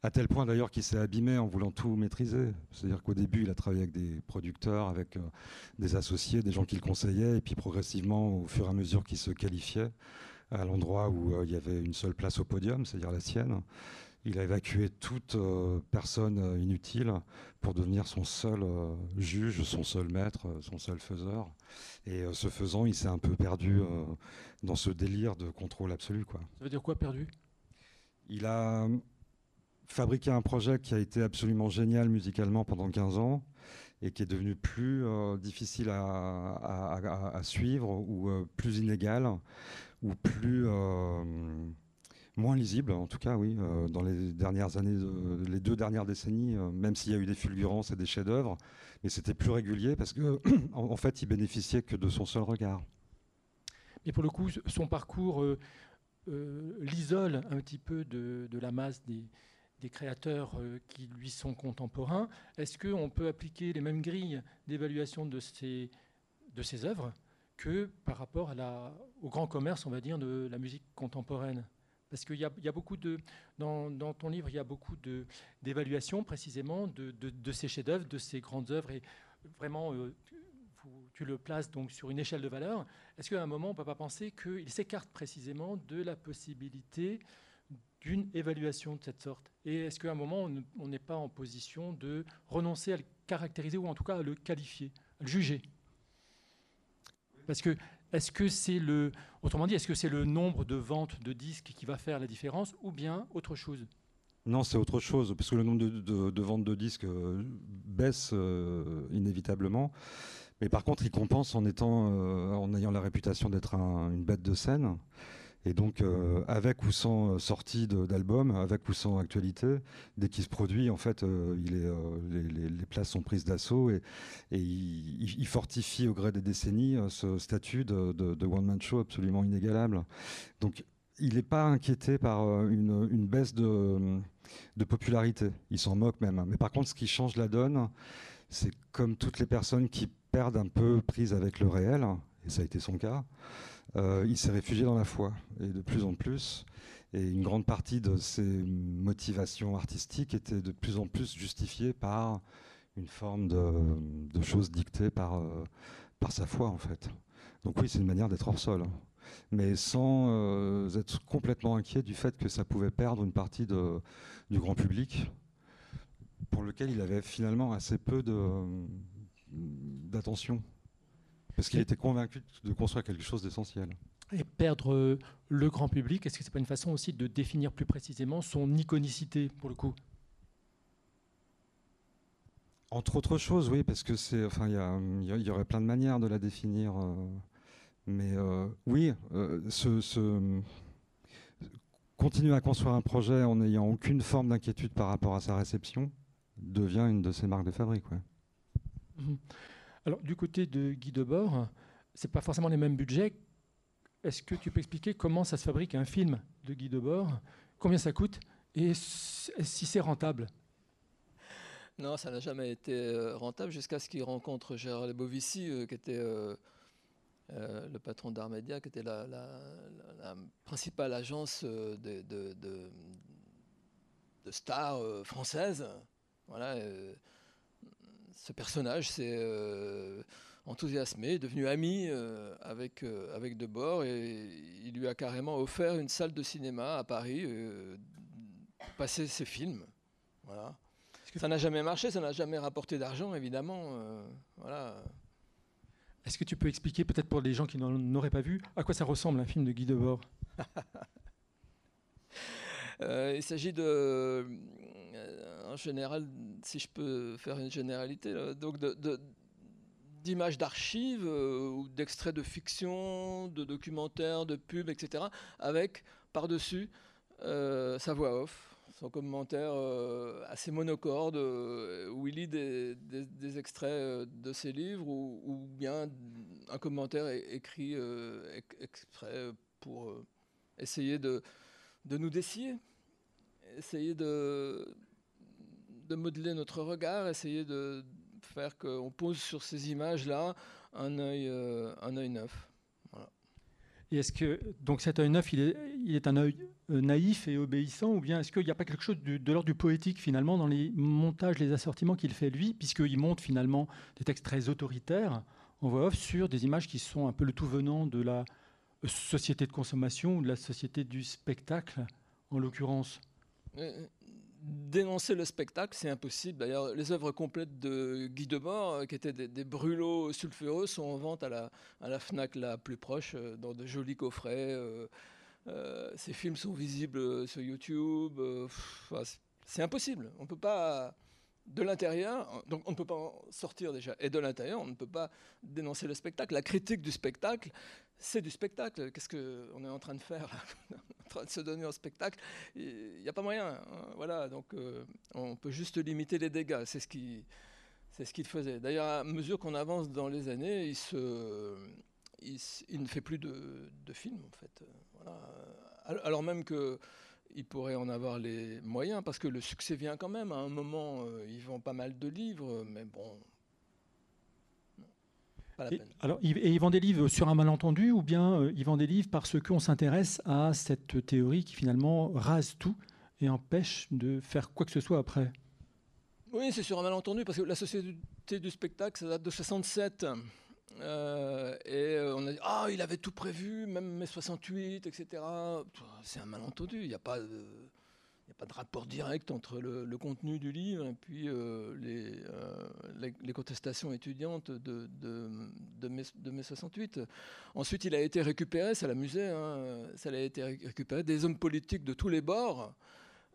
À tel point d'ailleurs qu'il s'est abîmé en voulant tout maîtriser. C'est-à-dire qu'au début, il a travaillé avec des producteurs, avec euh, des associés, des gens qui le conseillaient, et puis progressivement, au fur et à mesure qu'il se qualifiait, à l'endroit où euh, il y avait une seule place au podium, c'est-à-dire la sienne, il a évacué toute euh, personne inutile pour devenir son seul juge, son seul maître, son seul faiseur. Et ce faisant, il s'est un peu perdu dans ce délire de contrôle absolu. Quoi. Ça veut dire quoi perdu? Il a fabriqué un projet qui a été absolument génial musicalement pendant 15 ans et qui est devenu plus euh, difficile à, suivre ou euh, plus inégal ou plus euh, moins lisible en tout cas oui dans les dernières années les deux dernières décennies même s'il y a eu des fulgurances et des chefs-d'œuvre mais c'était plus régulier parce que <clears throat> en, fait il bénéficiait que de son seul regard. Mais pour le coup son parcours l'isole un petit peu de la masse des des créateurs euh, qui lui sont contemporains, est-ce qu'on peut appliquer les mêmes grilles d'évaluation de ces, de ces œuvres que par rapport au grand commerce, on va dire, de la musique contemporaine? Parce qu'il y, a beaucoup de. Dans, dans, ton livre, il y a beaucoup d'évaluations précisément de, de, ces chefs-d'œuvre, de ces grandes œuvres, et vraiment. Euh, tu le places donc sur une échelle de valeur. Est-ce qu'à un moment, on ne peut pas penser qu'il s'écarte précisément de la possibilité d'une évaluation de cette sorte Et est-ce qu'à un moment, on n'est pas en position de renoncer à le caractériser ou en tout cas à le qualifier, à le juger? Parce que est-ce que c'est le, autrement dit, est-ce que c'est le nombre de ventes de disques qui va faire la différence ou bien autre chose? Non, c'est autre chose, parce que le nombre de, ventes de disques euh, baisse euh, inévitablement. Mais par contre, il compense en, étant, euh, en ayant la réputation d'être une bête de scène. Et donc, avec ou sans sortie d'album, avec ou sans actualité, dès qu'il se produit, en fait, est, les, places sont prises d'assaut et, il, fortifie au gré des décennies ce statut de, one-man show absolument inégalable. Donc, il n'est pas inquiété par euh, une, baisse de, popularité. Il s'en moque même. Mais par contre, ce qui change la donne, c'est comme toutes les personnes qui perdent un peu prise avec le réel, et ça a été son cas, euh, il s'est réfugié dans la foi, et de plus en plus. Et une grande partie de ses motivations artistiques était de plus en plus justifiée par une forme de, choses dictées par, euh, par sa foi, en fait. Donc oui, c'est une manière d'être hors sol mais sans euh, être complètement inquiet du fait que ça pouvait perdre une partie du grand public, pour lequel il avait finalement assez peu d'attention, parce qu'il était convaincu de construire quelque chose d'essentiel. Et perdre euh, le grand public, est-ce que c'est pas une façon aussi de définir plus précisément son iconicité pour le coup? Entre autres choses, oui, parce que c'est, enfin, il y, aurait plein de manières de la définir. Euh, mais euh, oui, euh, continuer à construire un projet en n'ayant aucune forme d'inquiétude par rapport à sa réception devient une de ses marques de fabrique. Mhm. Alors, du côté de Guy Debord, ce n'est pas forcément les mêmes budgets. Est-ce que tu peux expliquer comment ça se fabrique un film de Guy Debord? Combien ça coûte? Et si c'est rentable? Non, ça n'a jamais été euh, rentable jusqu'à ce qu'il rencontre Gérard Lebovici, qui était euh, le patron d'Armedia, qui était la, principale agence euh, de, stars euh, françaises. Voilà, ce personnage s'est enthousiasmé, est devenu ami avec, avec Debord et il lui a carrément offert une salle de cinéma à Paris pour passer ses films. Voilà. Ça n'a jamais marché, ça n'a jamais rapporté d'argent, évidemment. voilà. Est-ce que tu peux expliquer, peut-être pour les gens qui n'en auraient pas vu, à quoi ça ressemble un film de Guy Debord? <laughs> Euh, Il s'agit de, euh, général, si je peux faire une généralité, donc d'images d'archives euh, ou d'extraits de fiction, de documentaires, de pubs, etc., avec par-dessus sa voix off son commentaire euh, assez monocorde euh, où il lit des, extraits euh, de ses livres ou, bien un commentaire écrit exprès pour essayer de, de nous dessiller, essayer de, de modeler notre regard, essayer de faire qu'on pose sur ces images-là un œil, un œil neuf. Et est-ce que donc cet œil neuf, il est, il est un œil euh, naïf et obéissant, ou bien est-ce qu'il n'y a pas quelque chose de, l'ordre du poétique finalement dans les montages, les assortiments qu'il fait lui, puisqu'il monte finalement des textes très autoritaires en voix off sur des images qui sont un peu le tout venant de la société de consommation ou de la société du spectacle, en l'occurrence? Euh, dénoncer le spectacle, c'est impossible. D'ailleurs, les œuvres complètes de Guy Debord, euh, qui étaient des, brûlots sulfureux, sont en vente à la, FNAC la plus proche, euh, dans de jolis coffrets. Euh, ces films sont visibles sur YouTube. c'est impossible. On ne peut pas de l'intérieur, donc on ne peut pas en sortir déjà, et de l'intérieur, on ne peut pas dénoncer le spectacle. La critique du spectacle, c'est du spectacle. Qu'est-ce qu'on est en train de faire là <laughs> En train de se donner un spectacle Il n'y a pas moyen. Hein. Voilà, donc euh, on peut juste limiter les dégâts. C'est ce qui, c'est ce qu'il faisait. D'ailleurs, à mesure qu'on avance dans les années, il, ne fait plus de, films en fait. Alors même que il pourrait en avoir les moyens, parce que le succès vient quand même. À un moment, euh, ils vendent pas mal de livres, mais bon. Pas la et, peine. Alors, et ils vendent des livres sur un malentendu, ou bien euh, ils vendent des livres parce qu'on s'intéresse à cette théorie qui finalement rase tout et empêche de faire quoi que ce soit après? Oui, c'est sur un malentendu, parce que la société du spectacle, ça date de 67. Euh, et euh, on a dit ah il avait tout prévu, même mai 68, etc. C'est un malentendu. Il n'y a pas de, a pas de rapport direct entre le, contenu du livre et puis euh, les, les, contestations étudiantes de, mai, 68. Ensuite, il a été récupéré, ça l'amusait, hein, ça a été récupéré des hommes politiques de tous les bords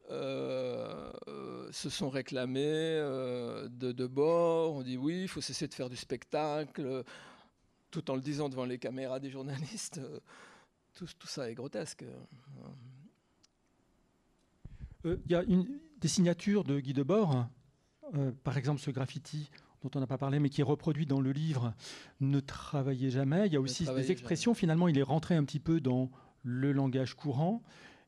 se sont réclamés de, bord. On dit oui, il faut cesser de faire du spectacle, tout en le disant devant les caméras des journalistes. Tout ça est grotesque. Il y a une, des signatures de Guy Debord, par exemple ce graffiti dont on n'a pas parlé, mais qui est reproduit dans le livre Ne travaillez jamais. Il y a aussi des expressions. Finalement, il est rentré un petit peu dans le langage courant.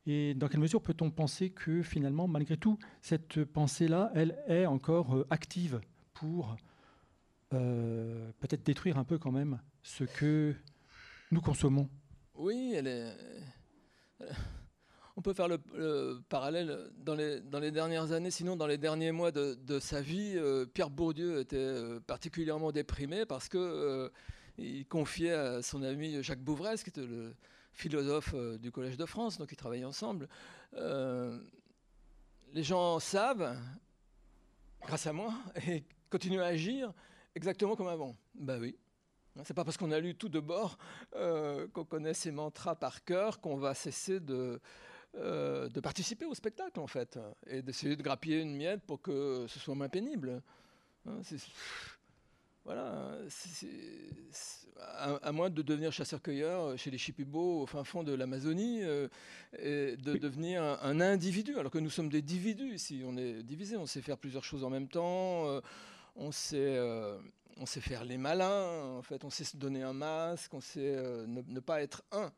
Et dans quelle mesure peut-on penser que finalement, malgré tout, cette pensée-là, elle est encore euh, active pour euh, peut-être détruire un peu quand même ce que nous consommons? Oui, elle est on peut faire le, parallèle dans les, dernières années, sinon dans les derniers mois de, sa vie, euh, Pierre Bourdieu était euh, particulièrement déprimé parce que euh, il confiait à son ami Jacques Bouvresse, qui était le philosophe du Collège de France, donc ils travaillaient ensemble. les gens savent, grâce à moi, <laughs> et continuent à agir exactement comme avant. Ben oui. C'est pas parce qu'on a lu tout de bord, qu'on connaît ses mantras par cœur, qu'on va cesser de, euh, de participer au spectacle en fait et d'essayer de grappiller une miette pour que ce soit moins pénible. Hein, voilà, à, moins de devenir chasseur-cueilleur chez les Chipibos au fin fond de l'Amazonie euh, et de devenir un, individu, alors que nous sommes des individus ici, on est divisés, on sait faire plusieurs choses en même temps, euh, on sait on sait faire les malins, en fait, on sait se donner un masque, on sait ne, pas être un.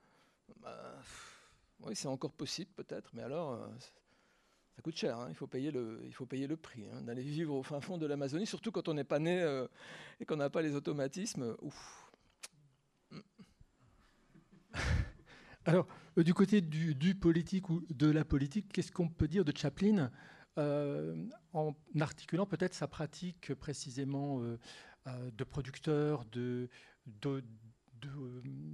Bah, oui, c'est encore possible peut-être, mais alors euh, ça coûte cher. Hein. Il, faut payer le, il faut payer le prix hein, d'aller vivre au fin fond de l'Amazonie, surtout quand on n'est pas né euh, et qu'on n'a pas les automatismes. <laughs> Alors, euh, du côté du, politique ou de la politique, qu'est-ce qu'on peut dire de Chaplin en articulant peut-être sa pratique précisément de producteur, de,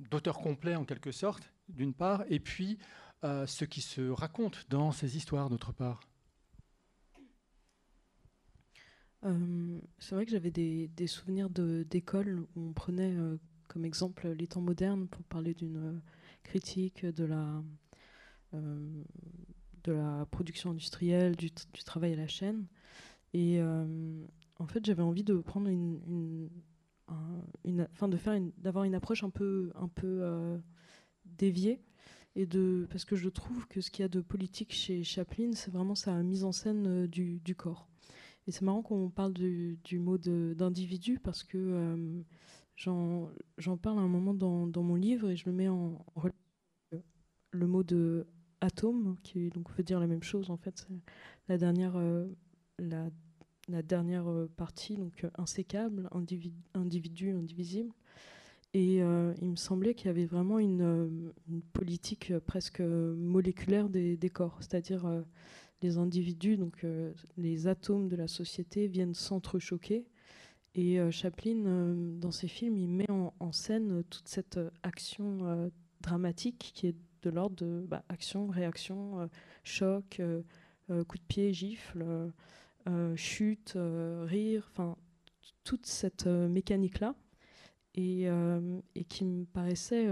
d'auteur complet en quelque sorte, d'une part, et puis euh, ce qui se raconte dans ces histoires, d'autre part. Euh, c'est vrai que j'avais des, souvenirs d'école où on prenait euh, comme exemple les temps modernes pour parler d'une critique de la, de la production industrielle, du, travail à la chaîne. Et en fait, j'avais envie de prendre une, enfin de faire d'avoir une approche un peu un peu euh, déviée. Et de parce que je trouve que ce qu'il y a de politique chez Chaplin c'est vraiment sa mise en scène euh, du, du, corps. Et c'est marrant qu'on parle du, du mot d'individu parce que euh, j'en parle à un moment dans, dans, mon livre et je le mets en, le mot de atome qui donc veut dire la même chose en fait. La dernière la la dernière euh, partie, donc euh, insécable, individu, indivisible. Et euh, il me semblait qu'il y avait vraiment une, politique presque moléculaire des, corps, c'est-à-dire les individus, donc les atomes de la société viennent s'entrechoquer. Et Chaplin, dans ses films, il met en, scène toute cette action dramatique qui est de l'ordre de bah, action, réaction, choc, coup de pied, gifle. Euh, chute, euh, rire, enfin toute cette euh, mécanique-là, et, qui me paraissait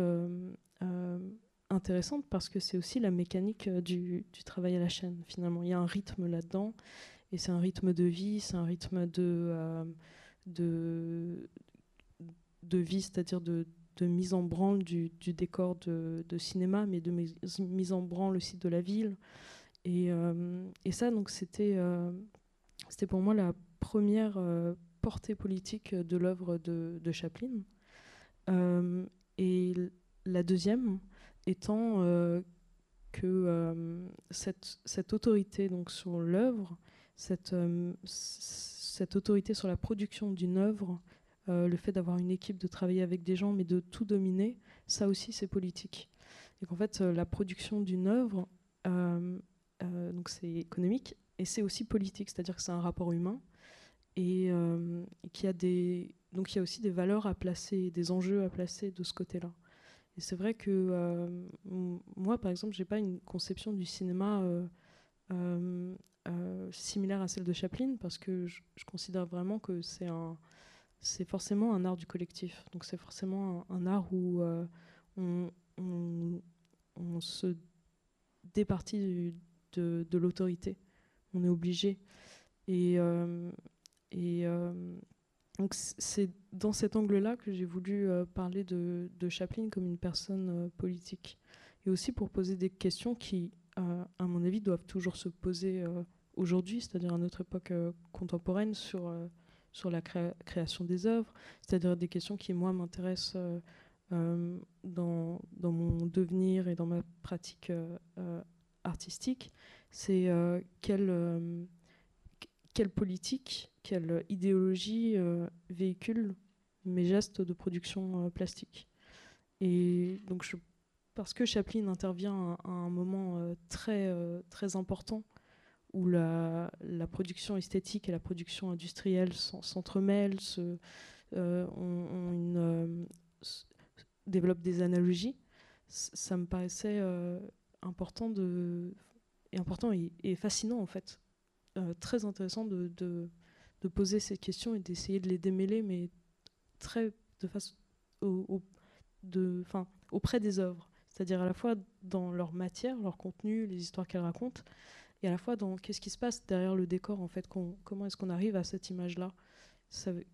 intéressante parce que c'est aussi la mécanique du, travail à la chaîne. Finalement, il y a un rythme là-dedans, et c'est un rythme de vie, c'est un rythme de, de, de vie, c'est-à-dire de, de, mise en branle du, décor de, cinéma, mais de mise en branle aussi de la ville. Et, et ça, donc, c'était c'était pour moi la première euh, portée politique de l'œuvre de, Chaplin. Euh, et la deuxième étant euh, que cette, autorité donc, sur l'œuvre, cette autorité sur la production d'une œuvre, le fait d'avoir une équipe, de travailler avec des gens, mais de tout dominer, ça aussi c'est politique. Et qu'en fait, la production d'une œuvre, donc c'est économique, et c'est aussi politique, c'est-à-dire que c'est un rapport humain et, euh, qu'il y a donc il y a aussi des valeurs à placer, des enjeux à placer de ce côté-là. Et c'est vrai que euh, moi, par exemple, j'ai pas une conception du cinéma euh, similaire à celle de Chaplin parce que je, considère vraiment que c'est forcément un art du collectif. Donc c'est forcément un, art où on, se départit de, l'autorité. On est obligé. Et, et donc c'est dans cet angle-là que j'ai voulu parler de, de, Chaplin comme une personne politique. Et aussi pour poser des questions qui, à mon avis, doivent toujours se poser aujourd'hui, c'est-à-dire à notre époque contemporaine, sur sur la création des œuvres, c'est-à-dire des questions qui, moi, m'intéressent euh, euh, dans, dans, mon devenir et dans ma pratique euh, artistique. C'est quelle, quelle politique, quelle idéologie véhicule mes gestes de production plastique. Et donc, parce que Chaplin intervient à, un moment très, important où la, production esthétique et la production industrielle s'entremêlent, se, euh, euh, développent des analogies, ça me paraissait euh, important, de, et, important et, fascinant en fait. très intéressant de, de, poser ces questions et d'essayer de les démêler, mais très de face au, de, auprès des œuvres. C'est-à-dire à la fois dans leur matière, leur contenu, les histoires qu'elles racontent, et à la fois dans qu'est-ce qui se passe derrière le décor, en fait, comment est-ce qu'on arrive à cette image-là?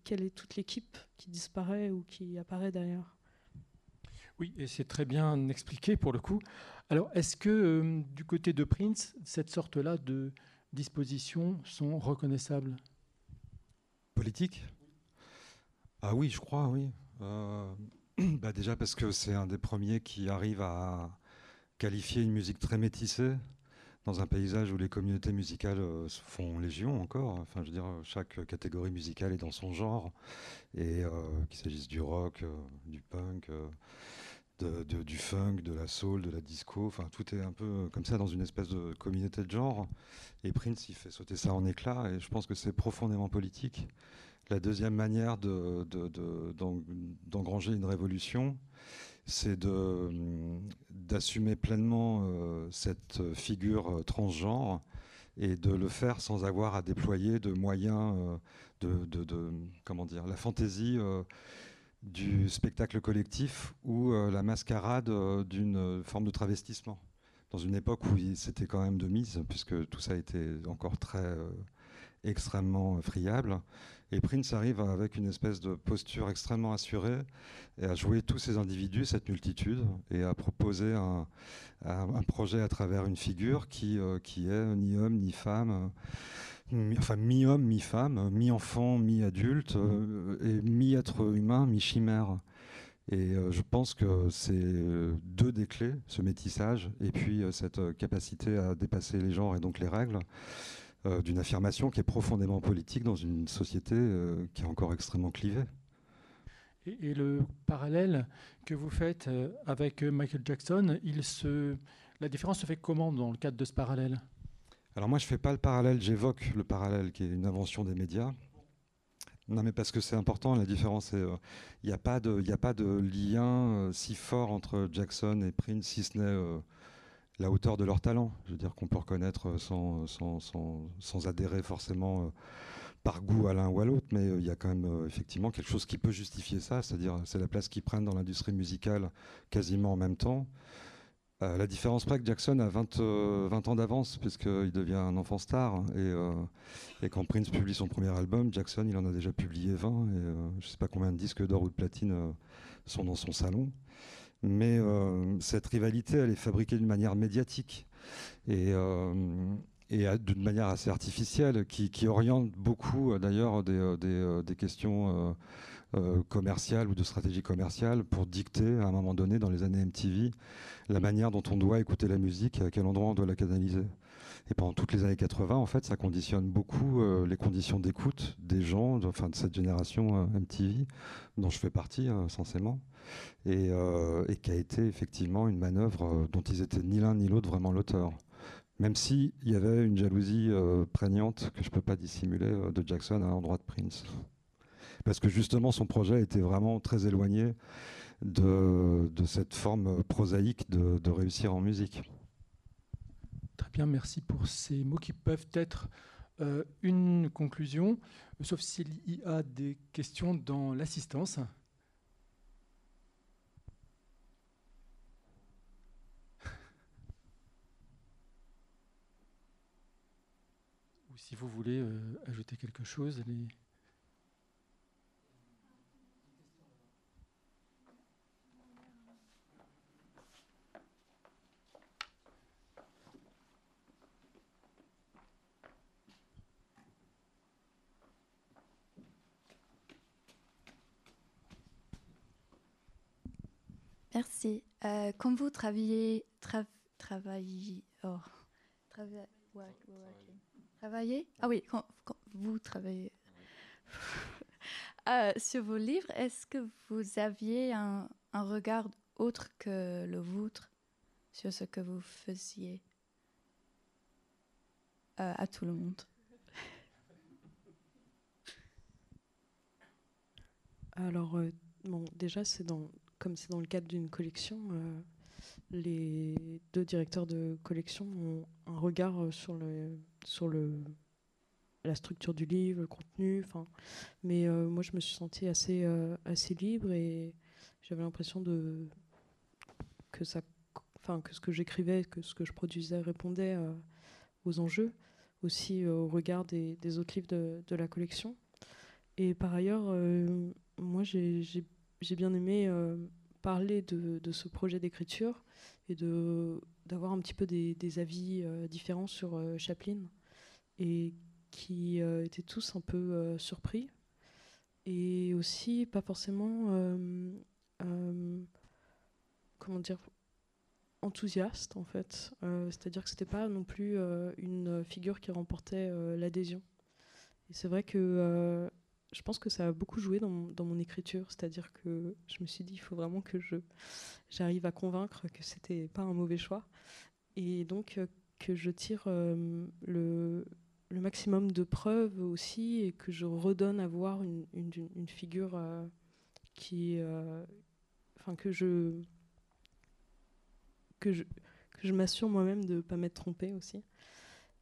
Quelle est toute l'équipe qui disparaît ou qui apparaît derrière? Oui, et c'est très bien expliqué pour le coup. Alors, est-ce que euh, du côté de Prince, cette sorte-là de dispositions sont reconnaissables? Politique? Ah oui, je crois, oui. Euh, <clears throat> bah déjà parce que c'est un des premiers qui arrive à qualifier une musique très métissée dans un paysage où les communautés musicales euh, font légion encore. Enfin, je veux dire, chaque catégorie musicale est dans son genre, et euh, qu'il s'agisse du rock, euh, du punk, du funk, de la soul, de la disco, enfin, tout est un peu comme ça dans une espèce de communauté de genre. Et Prince, il fait sauter ça en éclats, et je pense que c'est profondément politique. La deuxième manière d'engranger de, une révolution, c'est d'assumer pleinement euh, cette figure euh, transgenre et de le faire sans avoir à déployer de moyens euh, de, comment dire la fantaisie du spectacle collectif ou la mascarade d'une forme de travestissement. Dans une époque où c'était quand même de mise puisque tout ça était encore très extrêmement friable et Prince arrive avec une espèce de posture extrêmement assurée et à jouer tous ces individus, cette multitude, et à proposer un, projet à travers une figure qui, euh, qui est ni homme ni femme, mi, enfin mi-homme, mi-femme, mi-enfant, mi-adulte, euh, et mi-être humain, mi-chimère. Et euh, je pense que c'est deux des clés, ce métissage, et puis cette capacité à dépasser les genres et donc les règles. Euh, d'une affirmation qui est profondément politique dans une société euh, qui est encore extrêmement clivée. Et, le parallèle que vous faites euh, avec Michael Jackson, il se... la différence se fait comment dans le cadre de ce parallèle? Alors moi, je ne fais pas le parallèle, j'évoque le parallèle qui est une invention des médias. Non, mais parce que c'est important, la différence, il n'y a pas de lien si fort entre Jackson et Prince, si ce n'est la hauteur de leur talent. Je veux dire qu'on peut reconnaître sans, sans, adhérer forcément euh, par goût à l'un ou à l'autre, mais euh, il y a quand même euh, effectivement quelque chose qui peut justifier ça, c'est-à-dire c'est la place qu'ils prennent dans l'industrie musicale quasiment en même temps. la différence près que Jackson a 20, 20 ans d'avance, puisqu'il devient un enfant star. Et, et, quand Prince publie son premier album, Jackson, il en a déjà publié 20. Et je ne sais pas combien de disques d'or ou de platine sont dans son salon. Mais euh, cette rivalité, elle est fabriquée d'une manière médiatique et, euh, d'une manière assez artificielle, qui, oriente beaucoup euh, d'ailleurs des, questions commerciales ou de stratégie commerciale pour dicter à un moment donné dans les années MTV la manière dont on doit écouter la musique et à quel endroit on doit la canaliser. Et pendant toutes les années 80, en fait, ça conditionne beaucoup les conditions d'écoute des gens, enfin de cette génération MTV, dont je fais partie censément. Euh, et, qui a été effectivement une manœuvre euh, dont ils étaient ni l'un ni l'autre vraiment l'auteur. Même s'il y avait une jalousie euh, prégnante que je ne peux pas dissimuler de Jackson à l'endroit de Prince. Parce que justement, son projet était vraiment très éloigné de, cette forme prosaïque de, réussir en musique. Très bien, merci pour ces mots qui peuvent être une conclusion, sauf s'il y a des questions dans l'assistance. <laughs> ou si vous voulez ajouter quelque chose. Les... Merci. Euh, quand vous travaillez, travaillez, oh, travaillez, ah oui, quand, vous travaillez. Euh, sur vos livres, est-ce que vous aviez un, un, regard autre que le vôtre sur ce que vous faisiez euh, à tout le monde? Alors, bon, déjà, c'est dans comme c'est dans le cadre d'une collection, euh, les deux directeurs de collection ont un regard euh, sur, le, sur le, la structure du livre, le contenu. Mais euh, moi, je me suis sentie assez, assez libre et j'avais l'impression de que ça, enfin que ce que j'écrivais, que ce que je produisais répondait aux enjeux, aussi au regard des, des autres livres de, de, la collection. Et par ailleurs, moi, j'ai j'ai bien aimé euh, parler de, ce projet d'écriture et d'avoir un petit peu des, avis euh, différents sur euh, Chaplin et qui étaient tous un peu surpris. Et aussi pas forcément comment dire enthousiaste en fait. C'est-à-dire que c'était pas non plus une figure qui remportait l'adhésion. Et c'est vrai que je pense que ça a beaucoup joué dans mon, écriture, c'est-à-dire que je me suis dit, il faut vraiment que je j'arrive à convaincre que c'était pas un mauvais choix, et donc euh, que je tire euh, le, maximum de preuves aussi, et que je redonne à voir une, une, figure euh, qui, enfin que je que je que je m'assure moi-même de ne pas m'être trompée aussi,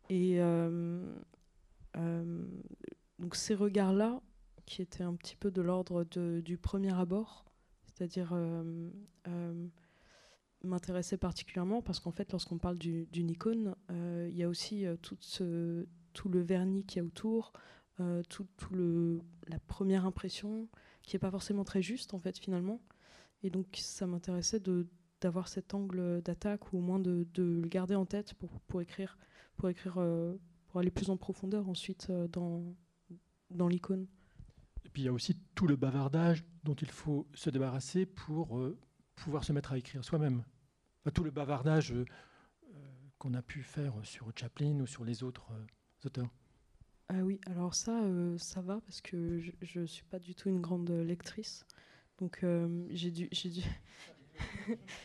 et donc ces regards-là, qui était un petit peu de l'ordre du premier abord, c'est-à-dire euh, euh, m'intéressait particulièrement parce qu'en fait, lorsqu'on parle d'une icône, euh, il y a aussi tout, le vernis qui y a autour, tout, tout, le, la première impression qui n'est pas forcément très juste en fait finalement. Et donc ça m'intéressait d'avoir cet angle d'attaque ou au moins de, le garder en tête pour, écrire, pour aller plus en profondeur ensuite dans l'icône. Et puis il y a aussi tout le bavardage dont il faut se débarrasser pour euh, pouvoir se mettre à écrire soi-même. tout le bavardage euh, qu'on a pu faire sur Chaplin ou sur les autres euh, auteurs. Ah oui, alors ça, ça va parce que je ne suis pas du tout une grande lectrice. Donc <laughs>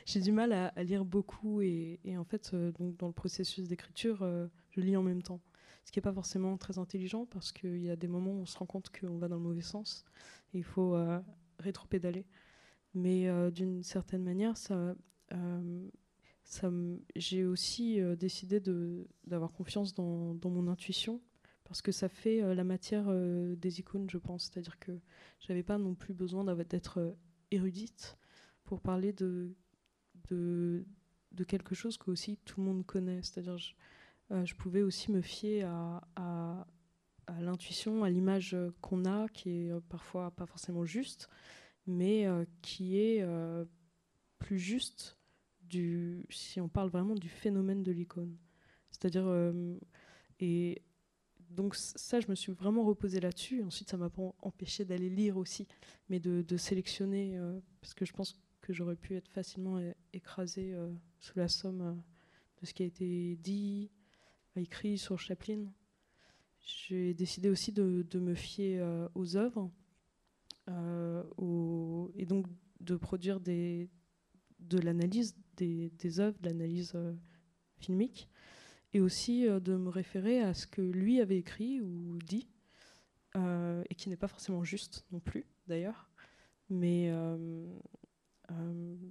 j'ai du mal à, lire beaucoup et, et en fait, donc, dans le processus d'écriture, je lis en même temps ce qui n'est pas forcément très intelligent parce qu'il y a des moments où on se rend compte qu'on va dans le mauvais sens et il faut euh, rétro-pédaler. Mais euh, d'une certaine manière, ça, euh, ça j'ai aussi décidé d'avoir confiance dans, dans, mon intuition parce que ça fait la matière des icônes, je pense. C'est-à-dire que j'avais pas non plus besoin d'être érudite pour parler de, de, de, quelque chose que aussi tout le monde connaît. C'est-à-dire, euh, je pouvais aussi me fier à, l'intuition, à l'image qu'on a, qui est euh, parfois pas forcément juste, mais euh, qui est plus juste si on parle vraiment du phénomène de l'icône. C'est-à-dire, et donc ça, je me suis vraiment reposée là-dessus. Ensuite, ça m'a pas empêché d'aller lire aussi, mais de, sélectionner, parce que je pense que j'aurais pu être facilement écrasée sous la somme de ce qui a été dit, écrit sur Chaplin. J'ai décidé aussi de, me fier euh, aux œuvres euh, et donc de produire des, de l'analyse des, œuvres, de l'analyse euh, filmique, et aussi de me référer à ce que lui avait écrit ou dit, et qui n'est pas forcément juste non plus d'ailleurs, mais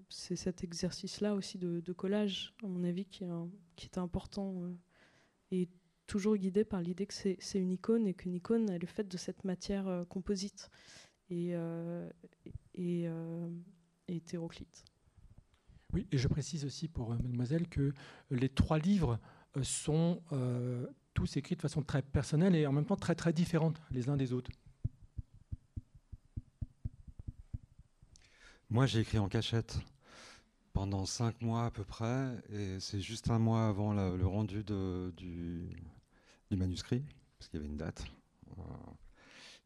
c'est cet exercice-là aussi de, collage, à mon avis, qui est important et toujours guidé par l'idée que c'est une icône et qu'une icône elle est faite de cette matière euh, composite et, euh, et, euh, hétéroclite. Oui, et je précise aussi pour mademoiselle que les trois livres sont tous écrits de façon très personnelle et en même temps très très différente les uns des autres. Moi, j'ai écrit en cachette pendant cinq mois à peu près, et c'est juste un mois avant le rendu du, manuscrit, parce qu'il y avait une date, euh,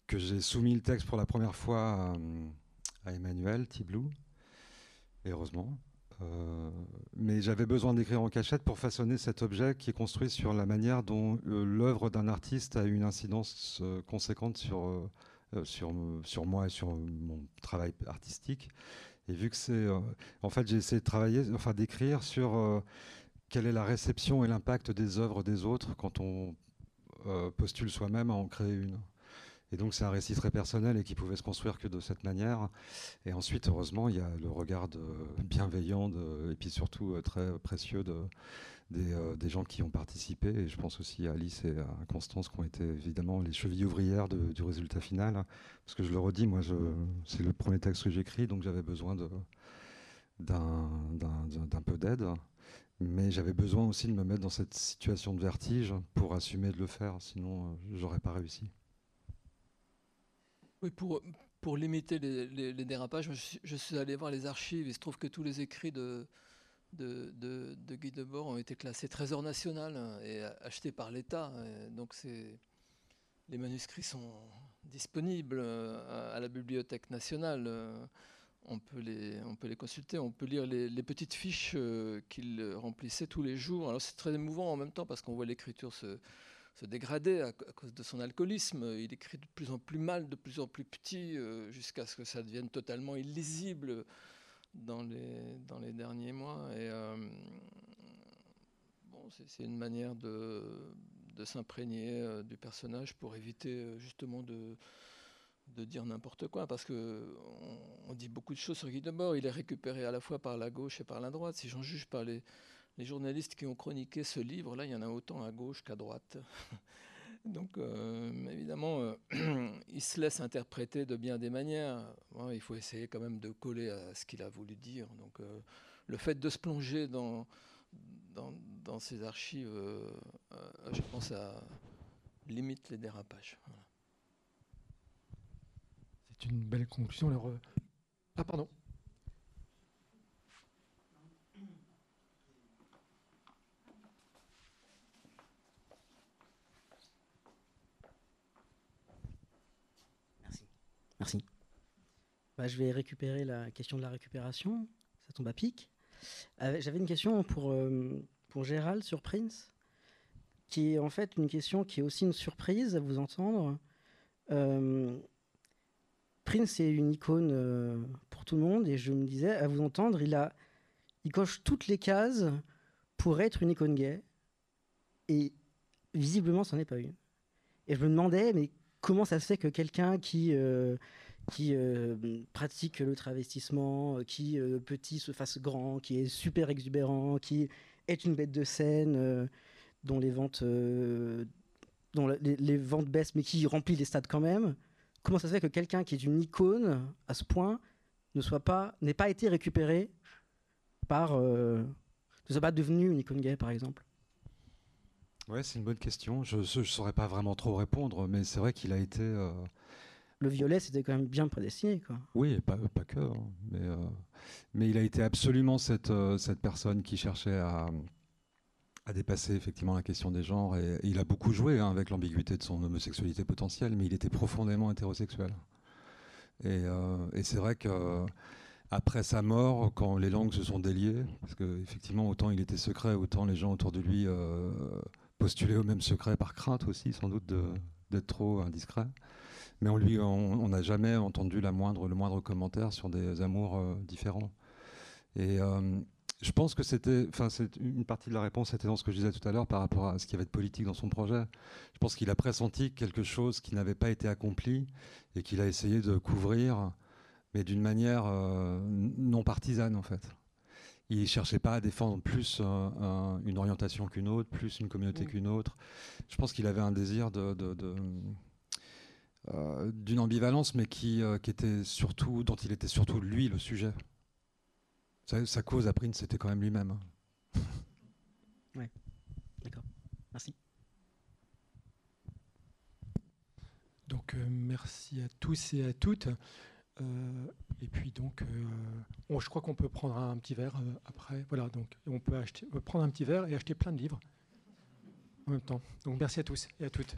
que j'ai soumis le texte pour la première fois à, Emmanuel Tiblou, heureusement. Euh, mais j'avais besoin d'écrire en cachette pour façonner cet objet qui est construit sur la manière dont euh, l'œuvre d'un artiste a une incidence conséquente sur, sur, sur moi et sur mon travail artistique. Et vu que c'est. Euh, en fait, j'ai essayé de travailler, enfin d'écrire sur euh, quelle est la réception et l'impact des œuvres des autres quand on euh, postule soi-même à en créer une. Et donc c'est un récit très personnel et qui pouvait se construire que de cette manière. Et ensuite, heureusement, il y a le regard bienveillant et puis surtout très précieux de, euh, des, gens qui ont participé. Et je pense aussi à Alice et à Constance qui ont été évidemment les chevilles ouvrières du résultat final. Parce que je le redis, moi, c'est le premier texte que j'écris, donc j'avais besoin d'un peu d'aide. Mais j'avais besoin aussi de me mettre dans cette situation de vertige pour assumer de le faire, sinon je euh, j'aurais pas réussi. Pour, limiter les, dérapages, je suis allé voir les archives. Il se trouve que tous les écrits de, de, de, Guy Debord ont été classés trésor national hein, et achetés par l'État. Donc les manuscrits sont disponibles euh, à la Bibliothèque nationale. Euh, on peut les, on peut les consulter, on peut lire les, petites fiches euh, qu'il remplissait tous les jours. Alors c'est très émouvant en même temps parce qu'on voit l'écriture se, se, dégrader à, cause de son alcoolisme. Il écrit de plus en plus mal, de plus en plus petit, jusqu'à ce que ça devienne totalement illisible dans les, dans les derniers mois. Et euh, bon, c'est une manière de, de s'imprégner euh, du personnage pour éviter euh, justement de, de dire n'importe quoi, parce que on, dit beaucoup de choses sur Guy Debord. Il est récupéré à la fois par la gauche et par la droite. Si j'en juge par les, les journalistes qui ont chroniqué ce livre, là, il y en a autant à gauche qu'à droite. <laughs> Donc, euh, évidemment, euh, <clears throat> il se laisse interpréter de bien des manières. il faut essayer quand même de coller à ce qu'il a voulu dire. Donc, euh, le fait de se plonger dans, dans, ces archives, je pense, limite les dérapages. C'est une belle conclusion. Alors, ah, pardon. Merci. Bah, je vais récupérer la question de la récupération. Ça tombe à pic. Euh, j'avais une question pour, euh, pour Gérald sur Prince, qui est en fait une question qui est aussi une surprise à vous entendre. Euh, Prince est une icône pour tout le monde et je me disais, à vous entendre, il, a, il coche toutes les cases pour être une icône gay et visiblement, ce n'en est pas une. Et je me demandais, mais comment ça se fait que quelqu'un qui, euh, euh, pratique le travestissement, euh, qui petit se fasse grand, qui est super exubérant, qui est une bête de scène, dont les ventes, les, ventes baissent, mais qui remplit les stades quand même, comment ça se fait que quelqu'un qui est une icône à ce point n'ait pas été récupéré par, ne soit pas devenu une icône gay, par exemple? Ouais, c'est une bonne question. Je ne saurais pas vraiment trop répondre, mais c'est vrai qu'il a été. Euh, le violet, c'était quand même bien prédestiné. Quoi. Oui, pas, pas que. Hein, mais, euh, mais il a été absolument cette, euh, cette personne qui cherchait à, à dépasser effectivement la question des genres. Et, il a beaucoup joué hein, avec l'ambiguïté de son homosexualité potentielle, mais il était profondément hétérosexuel. Et, et c'est vrai que après sa mort, quand les langues se sont déliées, parce qu'effectivement, autant il était secret, autant les gens autour de lui postuler au même secret par crainte aussi, sans doute, d'être trop indiscret. Mais on lui, on n'a jamais entendu la moindre, le moindre commentaire sur des amours euh, différents. Et euh, je pense que c'était, enfin, une partie de la réponse était dans ce que je disais tout à l'heure par rapport à ce qu'il y avait de politique dans son projet. Je pense qu'il a pressenti quelque chose qui n'avait pas été accompli et qu'il a essayé de couvrir, mais d'une manière euh, non partisane en fait il cherchait pas à défendre plus une orientation qu'une autre, plus une communauté mm. qu'une autre. Je pense qu'il avait un désir de, euh, d'une ambivalence, mais qui, euh, qui, était surtout, dont il était surtout lui le sujet. Sa, cause à Prince, c'était quand même lui-même. <laughs> Oui, d'accord. Merci. Donc merci à tous et à toutes. Et puis donc, je crois qu'on peut prendre un petit verre après. Voilà, donc on peut acheter, prendre un petit verre et acheter plein de livres en même temps. Donc merci à tous et à toutes.